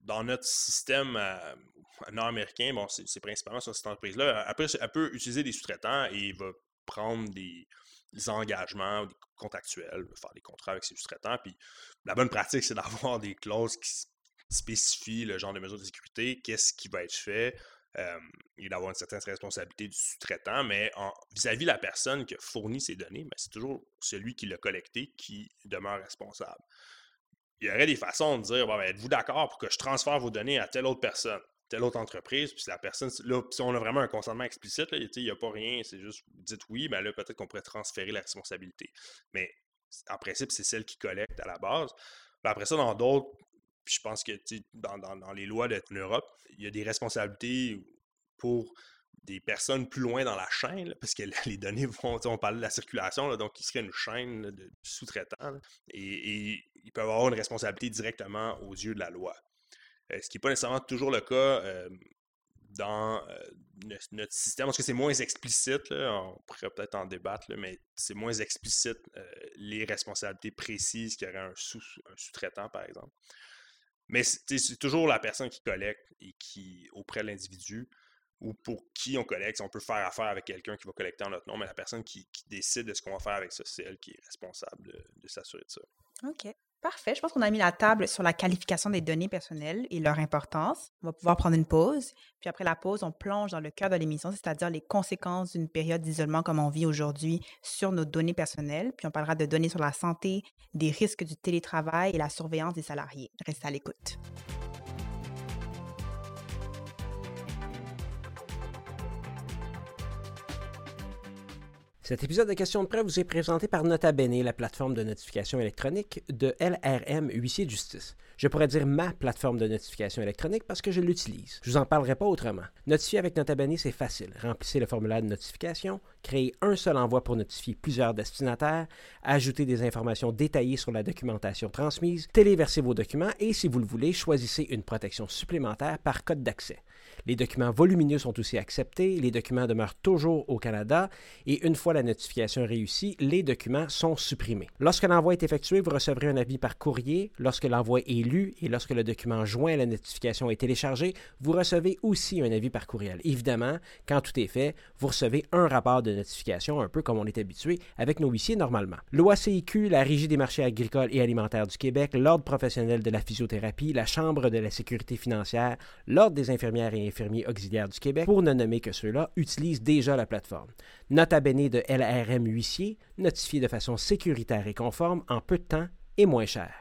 dans notre système euh, nord-américain, bon, c'est principalement sur cette entreprise-là. Après, elle peut utiliser des sous-traitants et va prendre des, engagements des contractuels, faire des contrats avec ses sous-traitants. Puis la bonne pratique, c'est d'avoir des clauses qui spécifient le genre de mesures de sécurité, qu'est-ce qui va être fait, euh, et d'avoir une certaine responsabilité du sous-traitant, mais vis-à-vis de la personne qui a fourni ces données, ben, c'est toujours celui qui l'a collecté qui demeure responsable. Il y aurait des façons de dire ben, êtes-vous d'accord pour que je transfère vos données à telle autre personne, telle autre entreprise, puis si la personne, là, si on a vraiment un consentement explicite, il n'y a pas rien, c'est juste dites oui, ben là, peut-être qu'on pourrait transférer la responsabilité. Mais en principe, c'est celle qui collecte à la base. après ça, dans d'autres je pense que dans, dans, les lois de l'Europe, il y a des responsabilités pour des personnes plus loin dans la chaîne, parce que les données vont, on parle de la circulation, donc il serait une chaîne de sous-traitants, et, ils peuvent avoir une responsabilité directement aux yeux de la loi. Euh, ce qui n'est pas nécessairement toujours le cas euh, dans euh, notre système, parce que c'est moins explicite, on pourrait peut-être en débattre, mais c'est moins explicite les responsabilités précises qu'il y aurait un sous-traitant, par exemple. Mais c'est toujours la personne qui collecte et qui, auprès de l'individu, ou pour qui on collecte, on peut faire affaire avec quelqu'un qui va collecter en notre nom, mais la personne qui, décide de ce qu'on va faire avec ça, c'est elle qui est responsable de, de s'assurer de ça. OK. Parfait. Je pense qu'on a mis la table sur la qualification des données personnelles et leur importance. On va pouvoir prendre une pause. Puis après la pause, on plonge dans le cœur de l'émission, c'est-à-dire les conséquences d'une période d'isolement comme on vit aujourd'hui sur nos données personnelles. Puis on parlera de données sur la santé, des risques du télétravail et la surveillance des salariés. Restez à l'écoute. Cet épisode de Questions de preuve vous est présenté par Nota Bene, la plateforme de notification électronique de LRM Huissier de Justice. Je pourrais dire ma plateforme de notification électronique parce que je l'utilise. Je vous en parlerai pas autrement. Notifier avec Nota Bene, c'est facile. Remplissez le formulaire de notification, créez un seul envoi pour notifier plusieurs destinataires, ajoutez des informations détaillées sur la documentation transmise, téléversez vos documents et, si vous le voulez, choisissez une protection supplémentaire par code d'accès. Les documents volumineux sont aussi acceptés, les documents demeurent toujours au Canada et une fois la notification réussie, les documents sont supprimés. Lorsque l'envoi est effectué, vous recevrez un avis par courrier. Lorsque l'envoi est lu et lorsque le document joint à la notification est téléchargé, vous recevez aussi un avis par courriel. Évidemment, quand tout est fait, vous recevez un rapport de notification, un peu comme on est habitué avec nos huissiers normalement. L'OACIQ, la Régie des marchés agricoles et alimentaires du Québec, l'Ordre professionnel de la physiothérapie, la Chambre de la sécurité financière, l'Ordre des infirmières et infirmiers auxiliaires du Québec, pour ne nommer que ceux-là, utilisent déjà la plateforme. Nota bene de LRM Huissier, notifié de façon sécuritaire et conforme en peu de temps et moins cher.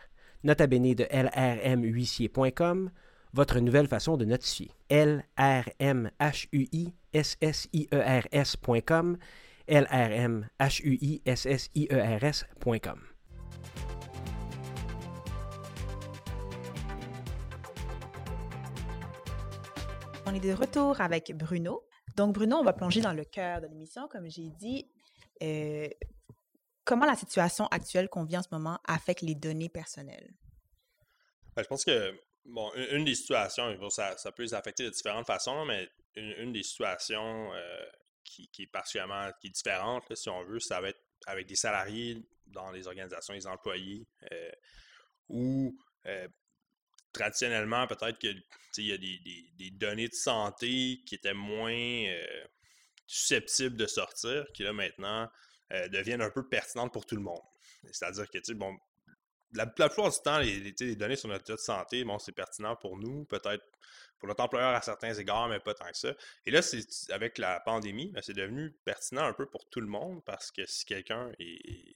Nota bene de lrmhuissier.com, votre nouvelle façon de notifier. LRMHUISSIERS.com, LRMHUISSIERS.com. On est de retour avec Bruno. Donc, Bruno, on va plonger dans le cœur de l'émission. Comme j'ai dit, euh, comment la situation actuelle qu'on vit en ce moment affecte les données personnelles? Ben, je pense que, bon, une, des situations, ça, peut les affecter de différentes façons, mais une, des situations euh, qui, est particulièrement différente, si on veut, ça va être avec des salariés dans les organisations, les employés, euh, ou traditionnellement, peut-être qu'il y a des, données de santé qui étaient moins euh, susceptibles de sortir, qui là maintenant euh, deviennent un peu pertinentes pour tout le monde. C'est-à-dire que, bon, la, plupart du temps, les, données sur notre état de santé, bon, c'est pertinent pour nous, peut-être pour notre employeur à certains égards, mais pas tant que ça. Et là, c'est avec la pandémie, ben, c'est devenu pertinent un peu pour tout le monde parce que si quelqu'un est,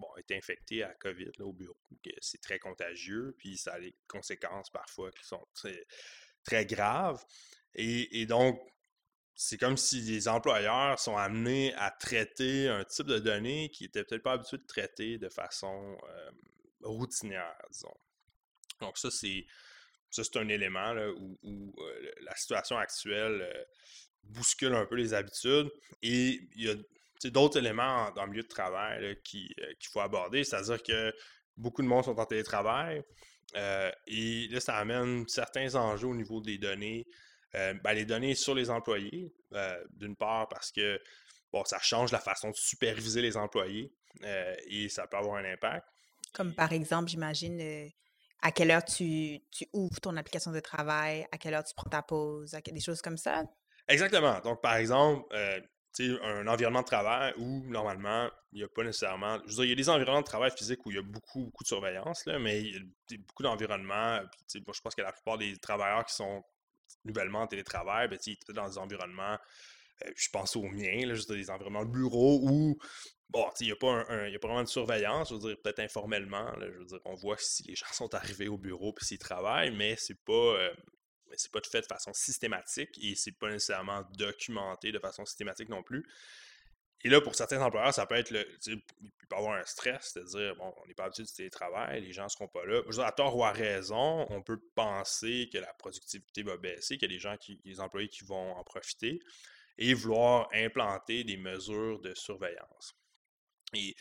bon, est infecté à COVID au bureau, c'est très contagieux, puis ça a des conséquences parfois qui sont très, très graves. Et, donc, c'est comme si les employeurs sont amenés à traiter un type de données qui n'étaient peut-être pas habitués de traiter de façon euh, routinière, disons. Donc, ça, c'est. Ça, c'est un élément où, euh, la situation actuelle euh, bouscule un peu les habitudes. Et il y a d'autres éléments dans le milieu de travail euh, qu'il faut aborder. C'est-à-dire que beaucoup de monde sont en télétravail. Euh, et là, ça amène certains enjeux au niveau des données ben, les données sur les employés, d'une part parce que bon, ça change la façon de superviser les employés et ça peut avoir un impact. Comme par exemple, j'imagine, à quelle heure tu, tu, ouvres ton application de travail, à quelle heure tu prends ta pause, des choses comme ça? Exactement. Donc, par exemple, euh, un environnement de travail où, normalement, il n'y a pas nécessairement... Je veux dire, il y a des environnements de travail physiques où il y a beaucoup, beaucoup de surveillance, là, mais il y a beaucoup d'environnements. je pense que la plupart des travailleurs qui sont nouvellement en télétravail, ben, ils sont dans des environnements euh, je pense aux miens, là, juste des environnements de bureau où Bon, il n'y a, pas un, a pas vraiment de surveillance, je veux dire, peut-être informellement. je veux dire, on voit si les gens sont arrivés au bureau puis s'ils travaillent, mais c'est pas. Euh, c'est pas fait de façon systématique et c'est pas nécessairement documenté de façon systématique non plus. Et là, pour certains employeurs, ça peut être le. Il peut avoir un stress, c'est-à-dire, bon, on n'est pas habitué du télétravail, les gens ne seront pas là. Je dire, à tort ou à raison, on peut penser que la productivité va baisser, qu'il y a des gens qui, des employés qui vont en profiter et vouloir implanter des mesures de surveillance. Et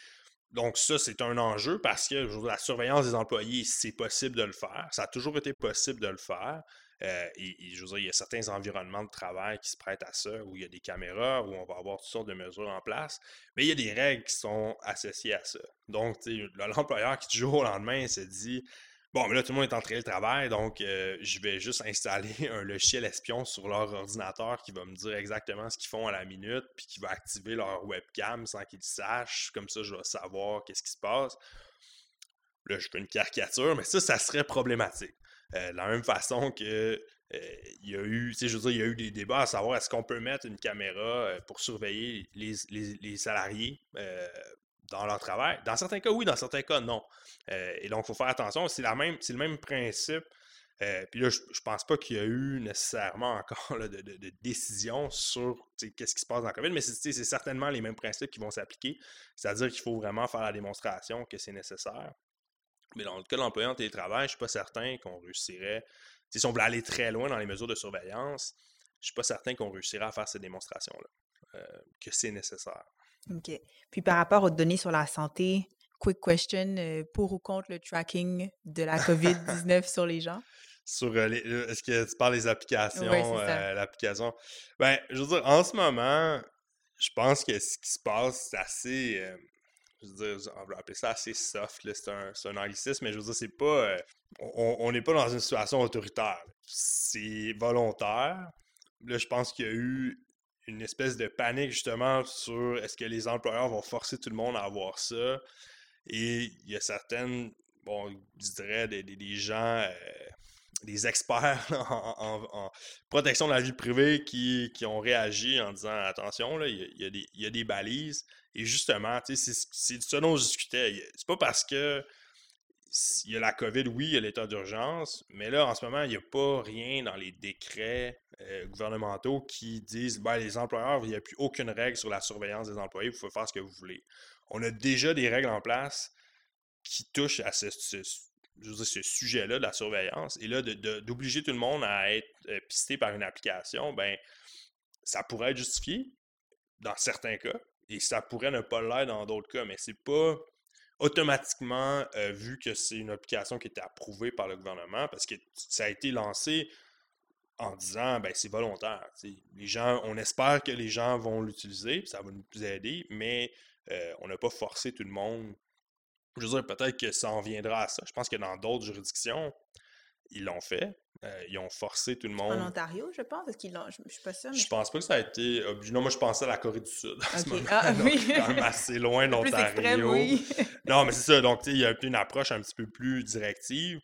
donc, ça, c'est un enjeu parce que la surveillance des employés, c'est possible de le faire. Ça a toujours été possible de le faire. Euh, et, je veux dire, il y a certains environnements de travail qui se prêtent à ça, où il y a des caméras, où on va avoir toutes sortes de mesures en place, mais il y a des règles qui sont associées à ça. Donc, l'employeur qui, du jour au lendemain, se dit Bon, mais là, tout le monde est en train de travail, donc euh, je vais juste installer un logiciel espion sur leur ordinateur qui va me dire exactement ce qu'ils font à la minute, puis qui va activer leur webcam sans qu'ils sachent. Comme ça, je vais savoir qu'est-ce qui se passe. Là, je fais une caricature, mais ça, ça serait problématique. Euh, de la même façon que euh, y a eu, je veux dire, il y a eu des débats à savoir est-ce qu'on peut mettre une caméra pour surveiller les, les salariés dans leur travail? Dans certains cas, oui, dans certains cas, non. Euh, et donc, il faut faire attention. C'est le même principe. Euh, puis là, je, ne pense pas qu'il y a eu nécessairement encore de, décision sur qu'est-ce qui se passe dans la COVID, mais c'est certainement les mêmes principes qui vont s'appliquer. C'est-à-dire qu'il faut vraiment faire la démonstration que c'est nécessaire. Mais dans le cas de l'employé en télétravail, je ne suis pas certain qu'on réussirait. Si on voulait aller très loin dans les mesures de surveillance, je ne suis pas certain qu'on réussirait à faire cette démonstration-là, euh, que c'est nécessaire. OK. Puis par rapport aux données sur la santé, quick question, euh, pour ou contre le tracking de la COVID-19 sur les gens? Sur euh, les, est-ce que tu parles des applications, l'application? Ben, je veux dire, en ce moment, je pense que ce qui se passe, c'est assez, je veux dire, on va appeler ça assez soft, c'est un, un, anglicisme, mais je veux dire, c'est pas, on n'est pas dans une situation autoritaire. C'est volontaire. Là, je pense qu'il y a eu une espèce de panique justement sur est-ce que les employeurs vont forcer tout le monde à avoir ça? Et il y a certaines, bon, je dirais, des, gens, euh, des experts en, protection de la vie privée qui, ont réagi en disant attention, là, il, y a, des, balises. Et justement, c'est ce dont je discutais. C'est pas parce que il y a la COVID, oui, il y a l'état d'urgence, mais là, en ce moment, il n'y a pas rien dans les décrets euh, gouvernementaux qui disent ben, les employeurs, il n'y a plus aucune règle sur la surveillance des employés, vous pouvez faire ce que vous voulez. On a déjà des règles en place qui touchent à ce, sujet-là de la surveillance. Et là, d'obliger tout le monde à être euh, pisté par une application, ben, ça pourrait être justifié dans certains cas, et ça pourrait ne pas l'être dans d'autres cas, mais c'est pas automatiquement euh, vu que c'est une application qui était approuvée par le gouvernement parce que ça a été lancé en disant ben c'est volontaire. Les gens, on espère que les gens vont l'utiliser, ça va nous aider, mais euh, on n'a pas forcé tout le monde. Je veux dire, peut-être que ça en viendra à ça. Je pense que dans d'autres juridictions, ils l'ont fait. Euh, ils ont forcé tout le monde. En Ontario, je pense? Est-ce qu'ils l'ont? Je, ne suis pas sûre. Je pense pas que ça a été Non, moi, je pensais à la Corée du Sud. À ce ah, oui. quand même assez loin d'Ontario. Oui. non, mais c'est ça. Donc, il y a une approche un petit peu plus directive.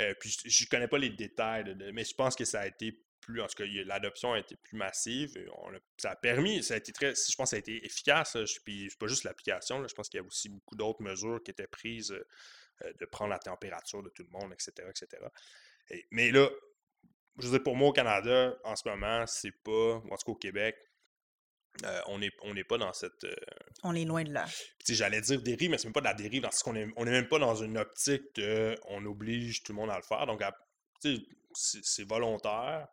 Euh, puis, je, ne connais pas les détails, mais je pense que ça a été plus. En tout cas, l'adoption a été plus massive. ça a permis. Ça a été très. Je pense que ça a été efficace. puis, c'est pas juste l'application. Je pense qu'il y a aussi beaucoup d'autres mesures qui étaient prises euh, de prendre la température de tout le monde, etc. etc mais là, je veux dire, pour moi, au Canada, en ce moment, c'est pas, en tout cas au Québec, euh, on n'est on pas dans cette. Euh, on est loin de là. J'allais dire dérive, mais c'est même pas de la dérive, parce qu'on est, on est même pas dans une optique de on oblige tout le monde à le faire. Donc, c'est volontaire.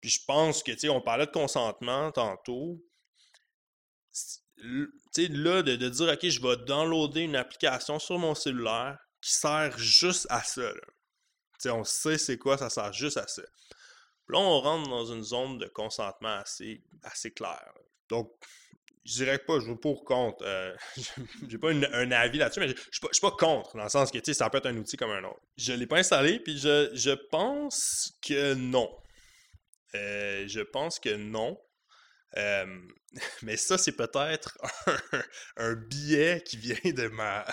Puis je pense que, tu sais, on parlait de consentement tantôt. Tu sais, là, de, de, dire, OK, je vais downloader une application sur mon cellulaire qui sert juste à ça. Là on sait c'est quoi, ça sert juste à ça. Là, on rentre dans une zone de consentement assez, assez claire. Donc, je dirais pas, je veux pour contre. Euh, j'ai pas un avis là-dessus, mais je suis pas, contre, dans le sens que, ça peut être un outil comme un autre. Je l'ai pas installé, puis je, je pense que non. Euh, je pense que non. Euh, mais ça, c'est peut-être un, un, biais qui vient de ma,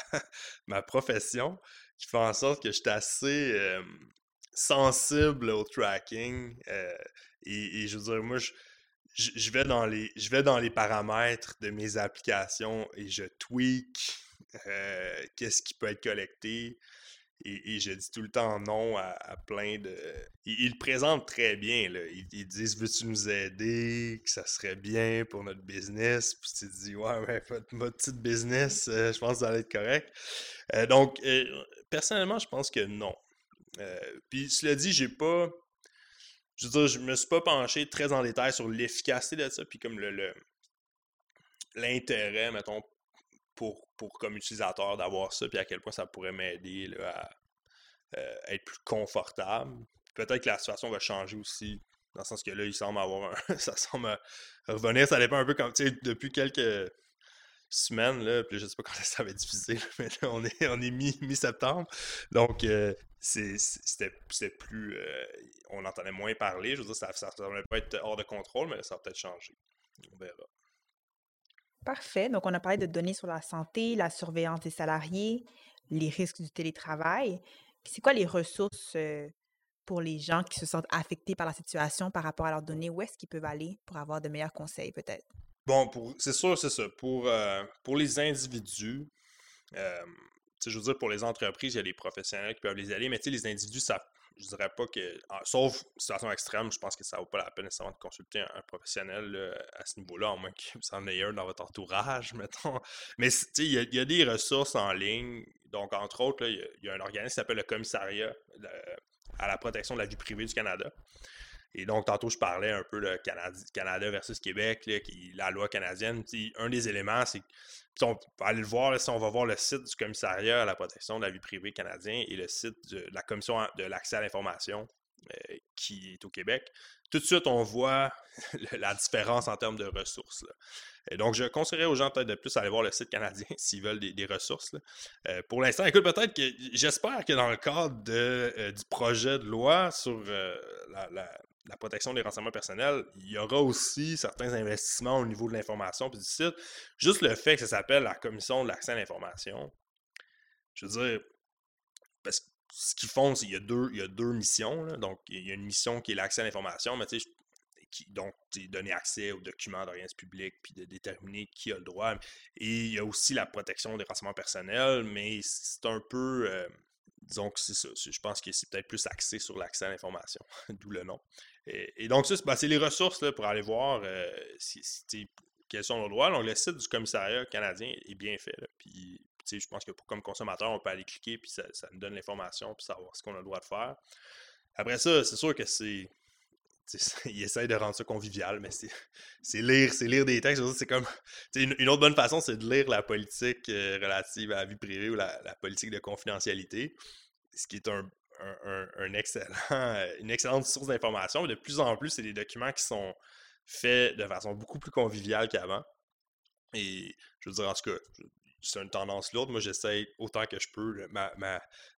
ma profession, qui fait en sorte que je suis assez sensible au tracking. Et, et, je veux dire, moi, je, je, vais dans les, je vais dans les paramètres de mes applications et je tweak euh, qu'est-ce qui peut être collecté. Et, je dis tout le temps non à, plein de. Ils, le présentent très bien. Là. Ils, disent Veux-tu nous aider Que ça serait bien pour notre business? Puis tu te dis Ouais, ouais, votre, petite business, euh, je pense que ça va être correct. Euh, donc, personnellement, je pense que non. puis cela dit, j'ai pas je veux dire, je me suis pas penché très en détail sur l'efficacité de ça, puis comme le l'intérêt, mettons, pour, pour comme utilisateur d'avoir ça, puis à quel point ça pourrait m'aider à euh, être plus confortable. Peut-être que la situation va changer aussi, dans le sens que là, il semble avoir un. ça semble revenir. Ça dépend un peu comme, tu sais, depuis quelques semaines, là, puis je sais pas quand ça va être diffusé, mais là, on est, on est mi-septembre. Donc, euh, c'était plus. Euh, on entendait moins parler. Je veux dire, ça ne va pas être hors de contrôle, mais ça va peut-être changer. On verra. Parfait. Donc, on a parlé de données sur la santé, la surveillance des salariés, les risques du télétravail. C'est quoi les ressources euh, pour les gens qui se sentent affectés par la situation par rapport à leurs données? Où est-ce qu'ils peuvent aller pour avoir de meilleurs conseils, peut-être? Bon, c'est sûr, c'est ça. Pour, euh, pour les individus, je veux dire, pour les entreprises, il y a des professionnels qui peuvent les aller, mais les individus, ça, je dirais pas que. sauf situation extrême, je pense que ça vaut pas la peine nécessairement de consulter un, professionnel à ce niveau-là, au moins que vous en ayez un dans votre entourage, mettons. Mais il y, a, il y, a des ressources en ligne. Donc, entre autres, il, y a, un organisme qui s'appelle le Commissariat à la protection de la vie privée du Canada. Et donc, tantôt, je parlais un peu de Canada versus Québec, la loi canadienne. Un des éléments, c'est on peut aller le voir, si on va voir le site du commissariat à la protection de la vie privée canadien et le site de la commission de l'accès à l'information euh, qui est au Québec, tout de suite, on voit la différence en termes de ressources. Et donc, je conseillerais aux gens peut-être de plus aller voir le site canadien s'ils veulent des, ressources. Euh, pour l'instant, écoute, peut-être que j'espère que dans le cadre euh, du projet de loi sur la protection des renseignements personnels, il y aura aussi certains investissements au niveau de l'information puis du site. Juste le fait que ça s'appelle la commission de l'accès à l'information, je veux dire, parce que ce qu'ils font, c'est qu'il y a deux, il y a deux missions. Donc, il y a une mission qui est l'accès à l'information, mais tu sais, qui, donc, donner accès aux documents d'organismes publics, puis de déterminer qui a le droit. Et il y a aussi la protection des renseignements personnels, mais c'est un peu, euh, disons que c'est ça. Je pense que c'est peut-être plus axé sur l'accès à l'information, d'où le nom. Et, donc, ça, ben, c'est les ressources là, pour aller voir euh, quels sont nos droits. Donc, le site du commissariat canadien est bien fait. Puis, je pense que comme consommateur, on peut aller cliquer, puis ça, nous donne l'information, puis savoir ce qu'on a le droit de faire. Après ça, c'est sûr que c'est. Il essaye de rendre ça convivial, mais c'est lire, c'est lire des textes. C'est comme. Une, autre bonne façon, c'est de lire la politique euh, relative à la vie privée ou la, politique de confidentialité. Ce qui est un, excellent, une excellente source d'information. De plus en plus, c'est des documents qui sont faits de façon beaucoup plus conviviale qu'avant. Et je veux dire, en tout cas, c'est une tendance lourde. Moi, j'essaye autant que je peux. Ma,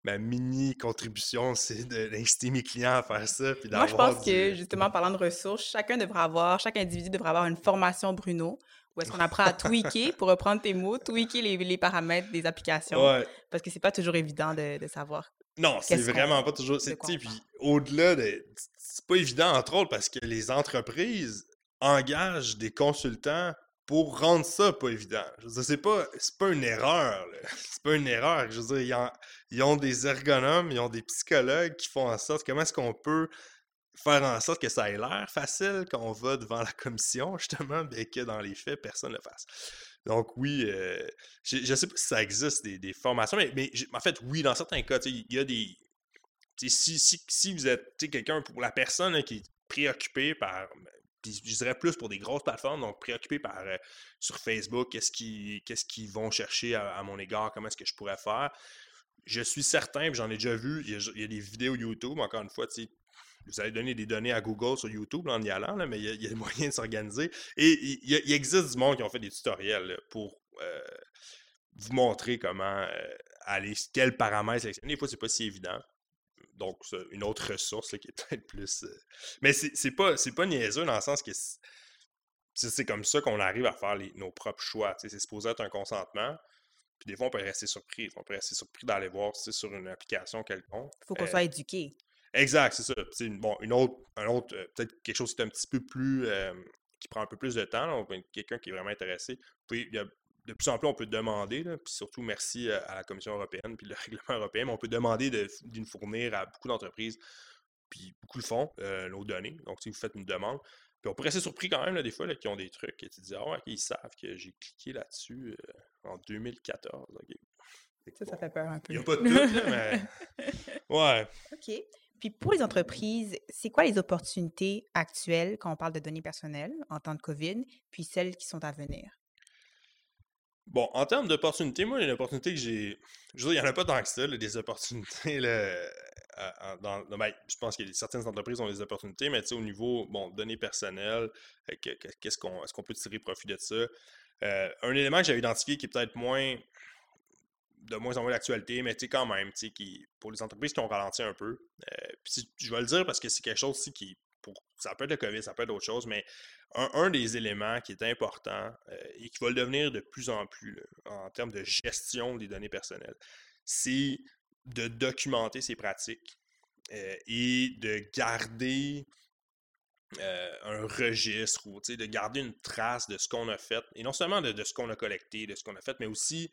ma, mini contribution, c'est d'inciter mes clients à faire ça. Moi, je pense que, justement, en parlant de ressources, chacun devrait avoir, chaque individu devrait avoir une formation Bruno où est-ce qu'on apprend à tweaker, pour reprendre tes mots, tweaker les, les paramètres des applications. Parce que c'est pas toujours évident de, de savoir non, c'est vraiment pas toujours. Puis au-delà de. C'est pas évident, entre autres, parce que les entreprises engagent des consultants pour rendre ça pas évident. Je veux c'est pas, pas une erreur. C'est pas une erreur. Je veux dire, ils ont, des ergonomes, ils ont des psychologues qui font en sorte comment est-ce qu'on peut faire en sorte que ça ait l'air facile quand on va devant la commission, justement, mais que dans les faits, personne ne le fasse. Donc oui, euh, je sais pas si ça existe des, formations, mais, en fait, oui, dans certains cas, il y a des. Si, si, vous êtes quelqu'un, pour la personne qui est préoccupée par. Je dirais plus pour des grosses plateformes, donc préoccupée par euh, sur Facebook, qu'est-ce qu'ils vont chercher à, mon égard, comment est-ce que je pourrais faire. Je suis certain, j'en ai déjà vu, il y, a, des vidéos YouTube, encore une fois, vous allez donner des données à Google sur YouTube en y allant, mais il y, a, il y a moyen de s'organiser. Et il, existe du monde qui ont fait des tutoriels pour euh, vous montrer comment euh, aller, quels paramètres sélectionner. Des fois, c'est pas si évident. Donc, une autre ressource qui est peut-être plus. Euh, mais c'est pas, pas niaiseux dans le sens que c'est comme ça qu'on arrive à faire nos propres choix. C'est supposé être un consentement. Puis des fois, on peut rester surpris. On peut rester surpris d'aller voir sur une application quelconque. Il faut qu'on soit éduqué. Exact, c'est ça. bon, une autre, un autre peut-être quelque chose qui est un petit peu plus. qui prend un peu plus de temps. Quelqu'un qui est vraiment intéressé. Puis, il y a de plus en plus, on peut demander, puis surtout merci à la Commission européenne puis le règlement européen, mais on peut demander de, nous fournir à beaucoup d'entreprises, puis beaucoup le font, euh, nos données. Donc, si vous faites une demande, puis on peut rester surpris quand même, des fois, qui ont des trucs, et tu dis, ah ouais, ils savent que j'ai cliqué là-dessus euh, en 2014. Ça, ça fait peur un peu. Il n'y a pas de doute, mais. Ouais. OK. Puis pour les entreprises, c'est quoi les opportunités actuelles quand on parle de données personnelles en temps de COVID, puis celles qui sont à venir? Bon, en termes d'opportunités, moi, une opportunité que j'ai. Je veux dire, il n'y en a pas tant que ça, des opportunités. Là, dans, ben, je pense que certaines entreprises ont des opportunités, mais au niveau, bon, données personnelles, euh, qu'est-ce qu'on, est-ce qu'on peut tirer profit de ça? Euh, un élément que j'avais identifié qui est peut-être moins de moins en moins d'actualité, mais tu sais, quand même, tu sais, pour les entreprises qui ont ralenti un peu, euh, je vais le dire parce que c'est quelque chose aussi qui, ça peut être le COVID, ça peut être d'autres choses, mais un, des éléments qui est important euh, et qui va le devenir de plus en plus en termes de gestion des données personnelles, c'est de documenter ses pratiques euh, et de garder euh, un registre ou de garder une trace de ce qu'on a fait, et non seulement de, ce qu'on a collecté, de ce qu'on a fait, mais aussi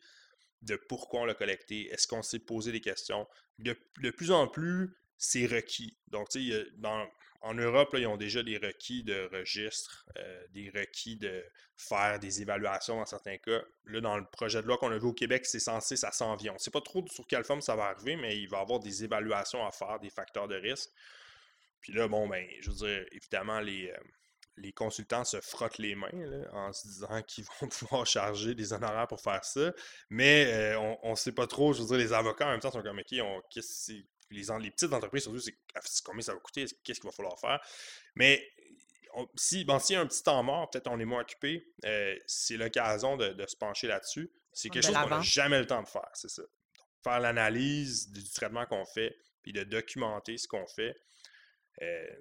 de pourquoi on l'a collecté, est-ce qu'on s'est posé des questions. De, de, plus en plus, c'est requis. Donc, tu sais, dans, en Europe, ils ont déjà des requis de registre, euh, des requis de faire des évaluations dans certains cas. Là, dans le projet de loi qu'on a vu au Québec, c'est censé, ça s'en vient. On ne sait pas trop sur quelle forme ça va arriver, mais il va y avoir des évaluations à faire, des facteurs de risque. Puis là, bon, ben, je veux dire, évidemment, les, euh, les consultants se frottent les mains en se disant qu'ils vont pouvoir charger des honoraires pour faire ça. Mais euh, on ne sait pas trop, je veux dire, les avocats en même temps sont comme, OK, on, les, les petites entreprises, surtout, ah, c'est combien ça va coûter, qu'est-ce qu'il va falloir faire. Mais si, bon, s'il y a un petit temps mort, peut-être on est moins occupé, euh, c'est l'occasion de, se pencher là-dessus. C'est quelque chose qu'on n'a jamais le temps de faire, c'est ça. faire l'analyse du traitement qu'on fait, puis de documenter ce qu'on fait. Euh,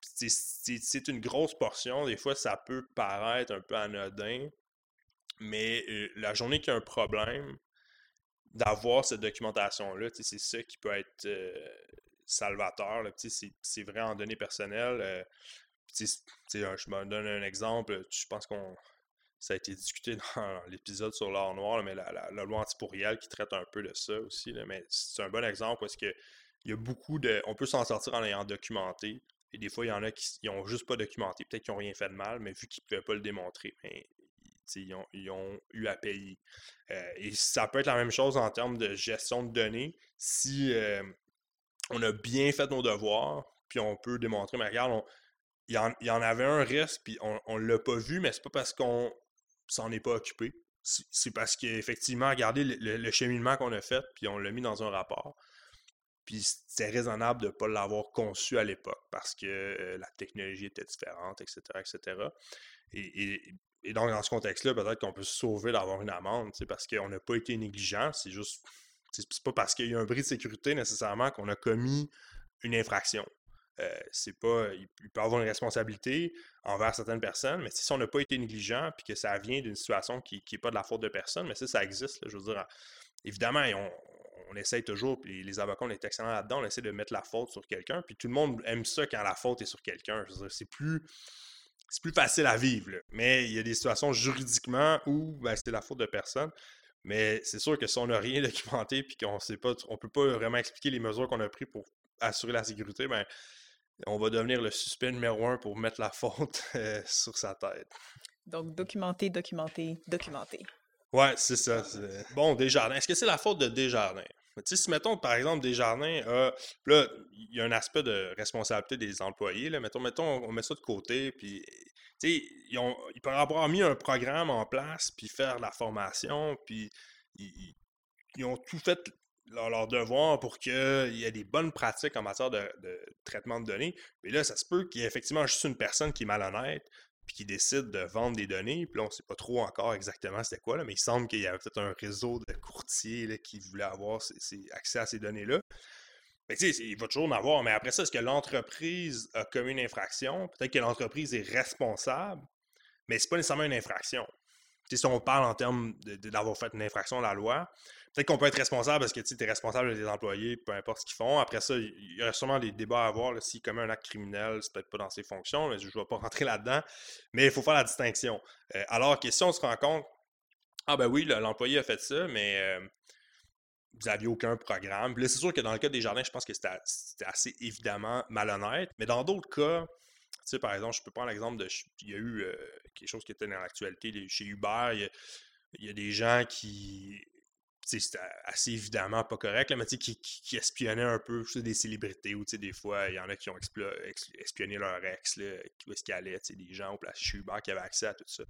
c'est une grosse portion. Des fois, ça peut paraître un peu anodin, mais euh, la journée qu'il y a un problème, d'avoir cette documentation-là, c'est ça qui peut être euh, salvateur. C'est vrai en données personnelles. Euh, je me donne un exemple. Je pense qu'on ça a été discuté dans l'épisode sur l'or noir, mais la, loi qui traite un peu de ça aussi. mais c'est un bon exemple parce que il y a beaucoup de. On peut s'en sortir en ayant documenté. Et des fois, il y en a qui n'ont juste pas documenté. Peut-être qu'ils n'ont rien fait de mal, mais vu qu'ils ne pouvaient pas le démontrer, ben, ils ont, eu à payer. Euh, et ça peut être la même chose en termes de gestion de données. Si euh, on a bien fait nos devoirs, puis on peut démontrer, mais regarde, il, y en, avait un risque, puis on ne l'a pas vu, mais c'est pas parce qu'on s'en est pas occupé. C'est parce qu'effectivement, regardez le, cheminement qu'on a fait, puis on l'a mis dans un rapport. Puis c'est raisonnable de ne pas l'avoir conçu à l'époque parce que euh, la technologie était différente, etc., etc. et, et donc, dans ce contexte-là, peut-être qu'on peut se sauver d'avoir une amende, parce qu'on n'a pas été négligent. C'est juste. C'est pas parce qu'il y a un bris de sécurité nécessairement qu'on a commis une infraction. Euh, c'est pas. Il, peut avoir une responsabilité envers certaines personnes, mais si on n'a pas été négligent puis que ça vient d'une situation qui n'est pas de la faute de personne, mais ça, ça existe. je veux dire, évidemment, on, on essaye toujours, puis les avocats, on est excellents là-dedans, on essaie de mettre la faute sur quelqu'un, puis tout le monde aime ça quand la faute est sur quelqu'un. C'est plus c'est plus facile à vivre. Mais il y a des situations juridiquement où ben, c'est la faute de personne. Mais c'est sûr que si on n'a rien documenté et qu'on sait pas, on peut pas vraiment expliquer les mesures qu'on a prises pour assurer la sécurité, ben, on va devenir le suspect numéro un pour mettre la faute euh, sur sa tête. Donc, documenter, documenter, documenter. Ouais, c'est ça. Bon, Desjardins. Est-ce que c'est la faute de Desjardins? Sais, si, mettons, par exemple, Desjardins a. Là, il y a un aspect de responsabilité des employés. Là. Mettons, mettons, on met ça de côté, puis. Ils, ont, ils peuvent avoir mis un programme en place, puis faire la formation, puis ils, ont tout fait leur, devoir pour qu'il y ait des bonnes pratiques en matière de, traitement de données. Mais là, ça se peut qu'il y ait effectivement juste une personne qui est malhonnête puis qui décide de vendre des données. Puis là, on ne sait pas trop encore exactement c'était quoi, là, mais il semble qu'il y avait peut-être un réseau de courtiers qui voulaient avoir accès à ces données-là. Mais tu sais, il va toujours en avoir. Mais après ça, est-ce que l'entreprise a commis une infraction? Peut-être que l'entreprise est responsable, mais c'est pas nécessairement une infraction. si on parle en termes d'avoir fait une infraction à la loi, Peut-être qu'on peut être responsable parce que tu es responsable des employés, peu importe ce qu'ils font. Après ça, il y a sûrement des débats à avoir. S'il commet un acte criminel, c'est peut-être pas dans ses fonctions. je ne vais pas rentrer là-dedans. Mais il faut faire la distinction. Euh, alors que si on se rend compte, ah ben oui, l'employé a fait ça, mais euh, vous n'aviez aucun programme. Là, c'est sûr que dans le cas des jardins, je pense que c'était assez évidemment malhonnête. Mais dans d'autres cas, tu sais, par exemple, je peux prendre l'exemple de. Il y a eu euh, quelque chose qui était dans l'actualité chez Uber. il y a des gens qui c'est assez évidemment pas correct, là, mais qui, qui, espionnaient un peu des célébrités ou des fois, il y en a qui ont espionné leur ex, là, où est-ce qu'ils allaient, des gens au place chez Uber qui avaient accès à tout ça.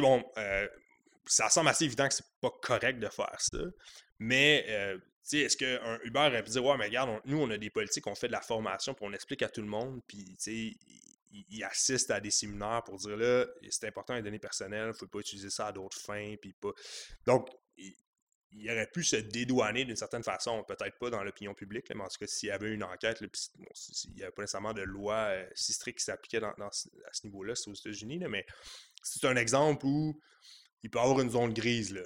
bon, euh, ça semble assez évident que c'est pas correct de faire ça, mais euh, est-ce qu'un Uber aurait pu dire, ouais, mais regarde, nous, on a des politiques, on fait de la formation, puis on explique à tout le monde, puis il assiste à des séminaires pour dire là, c'est important les données personnelles, il ne faut pas utiliser ça à d'autres fins, puis pas. Donc, il aurait pu se dédouaner d'une certaine façon, peut-être pas dans l'opinion publique, mais en tout cas, s'il y avait une enquête, il n'y avait pas nécessairement de loi euh, si stricte qui s'appliquait dans, à ce niveau-là, c'est aux États-Unis, mais c'est un exemple où il peut y avoir une zone grise, là,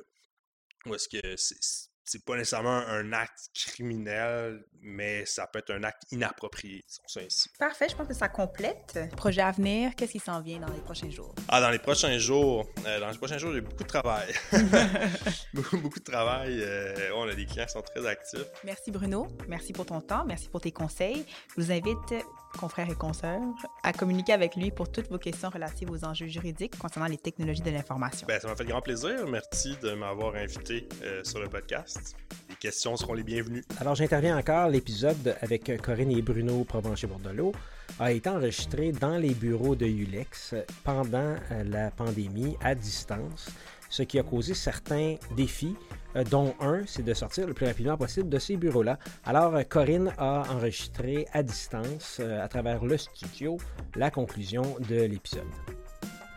où est-ce que c'est pas nécessairement un acte criminel, mais ça peut être un acte inapproprié, disons ça ainsi. Parfait, je pense que ça complète. Projet à venir, qu'est-ce qui s'en vient dans les prochains jours? Ah, dans les prochains jours, euh, dans les prochains jours, j'ai beaucoup de travail. beaucoup, beaucoup, de travail. Euh, on a des clients qui sont très actifs. Merci Bruno, merci pour ton temps, merci pour tes conseils. Je vous invite, confrères et consoeurs, à communiquer avec lui pour toutes vos questions relatives aux enjeux juridiques concernant les technologies de l'information. Ben, ça m'a fait grand plaisir. Merci de m'avoir invité euh, sur le podcast. Les questions seront les bienvenues. Alors, j'interviens encore. L'épisode avec Corinne et Bruno Provencher-Bordelot a été enregistré dans les bureaux de ULEX pendant euh, la pandémie à distance, ce qui a causé certains défis, euh, dont un, c'est de sortir le plus rapidement possible de ces bureaux-là. Alors, Corinne a enregistré à distance, euh, à travers le studio, la conclusion de l'épisode.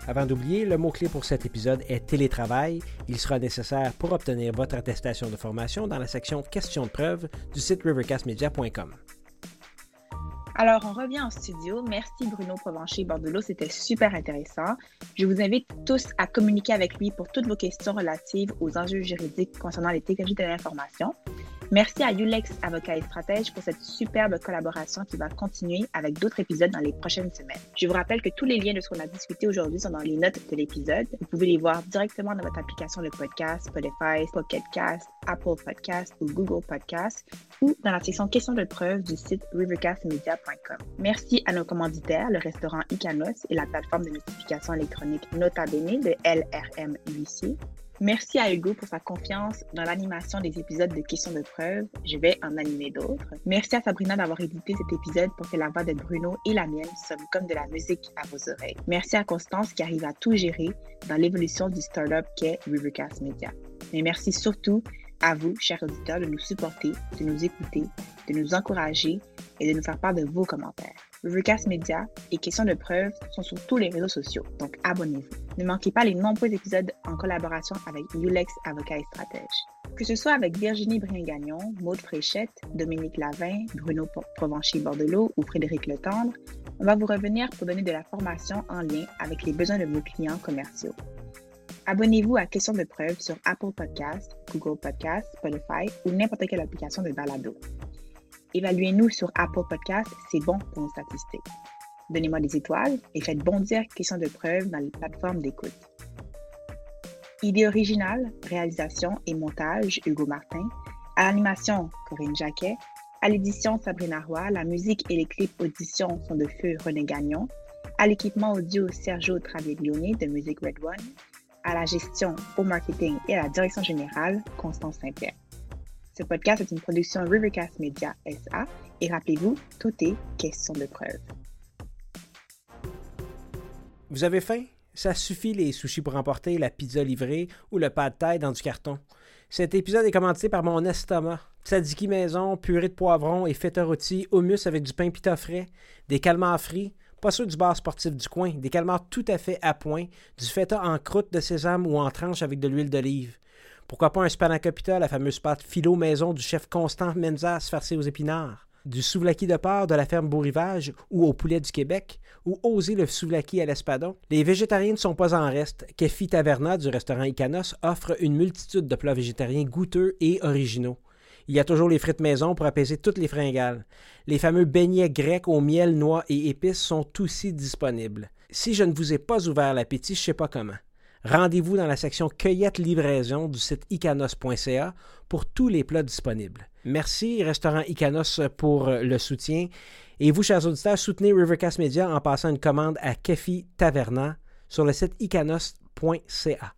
Avant d'oublier, le mot-clé pour cet épisode est télétravail. Il sera nécessaire pour obtenir votre attestation de formation dans la section questions de preuve du site rivercastmedia.com. Alors, on revient en studio. Merci Bruno Provencher Bordelot, c'était super intéressant. Je vous invite tous à communiquer avec lui pour toutes vos questions relatives aux enjeux juridiques concernant les technologies de l'information. Merci à Ulex Avocat et Stratège pour cette superbe collaboration qui va continuer avec d'autres épisodes dans les prochaines semaines. Je vous rappelle que tous les liens de ce qu'on a discuté aujourd'hui sont dans les notes de l'épisode. Vous pouvez les voir directement dans votre application de podcast, Spotify, Pocket Cast, Apple Podcast ou Google Podcast ou dans la section questions de preuve du site rivercastmedia.com. Merci à nos commanditaires, le restaurant Icanos et la plateforme de notification électronique Nota Bene de LRM Huissier. Merci à Hugo pour sa confiance dans l'animation des épisodes de questions de preuve. Je vais en animer d'autres. Merci à Sabrina d'avoir édité cet épisode pour que la voix de Bruno et la mienne sonnent comme de la musique à vos oreilles. Merci à Constance qui arrive à tout gérer dans l'évolution du startup qu'est Rivercast Media. Mais merci surtout à vous, chers auditeurs, de nous supporter, de nous écouter, de nous encourager et de nous faire part de vos commentaires. Rivercast Media et Questions de preuve sont sur tous les réseaux sociaux, donc abonnez-vous. Ne manquez pas les nombreux épisodes en collaboration avec Ulex Avocat et Stratège. Que ce soit avec Virginie Brien-Gagnon, Maude Fréchette, Dominique Lavin, Bruno Provencher-Bordelot ou Frédéric Letendre, on va vous revenir pour donner de la formation en lien avec les besoins de vos clients commerciaux. Abonnez-vous à Questions de preuve sur Apple Podcasts, Google Podcasts, Spotify ou n'importe quelle application de balado. Évaluez-nous sur Apple Podcast, c'est bon pour nos statistiques. Donnez-moi des étoiles et faites bondir questions de preuve dans les plateformes d'écoute. Idée originale, réalisation et montage, Hugo Martin. À l'animation, Corinne Jacquet. À l'édition, Sabrina Roy. La musique et les clips audition sont de feu René Gagnon. À l'équipement audio, Sergio Traviglione de Music Red One. À la gestion, au marketing et à la direction générale, Constance Saint-Pierre. Ce podcast est une production Rivercast Media SA et rappelez-vous, tout est question de preuve. Vous avez faim? Ça suffit les sushis pour emporter, la pizza livrée ou le pas de taille dans du carton. Cet épisode est commenté par mon estomac. Tzatziki maison, purée de poivron et feta rôti, hummus avec du pain pita frais, des calmars frits, pas ceux du bar sportif du coin, des calmars tout à fait à point, du feta en croûte de sésame ou en tranche avec de l'huile d'olive. Pourquoi pas un spanakopita, la fameuse pâte philo maison du chef Constant Menzas farcé aux épinards? Du souvlaki de porc de la ferme Beau Rivage ou au poulet du Québec, ou oser le souvlaki à l'espadon? Les végétariens ne sont pas en reste. Kefi Taverna du restaurant Icanos offre une multitude de plats végétariens goûteux et originaux. Il y a toujours les frites maison pour apaiser toutes les fringales. Les fameux beignets grecs au miel, noix et épices sont aussi disponibles. Si je ne vous ai pas ouvert l'appétit, je ne sais pas comment. Rendez-vous dans la section cueillette livraison du site icanos.ca pour tous les plats disponibles. Merci, Restaurant Icanos, pour le soutien. Et vous, chers auditeurs, soutenez Rivercast Media en passant une commande à Kefi Taverna sur le site icanos.ca.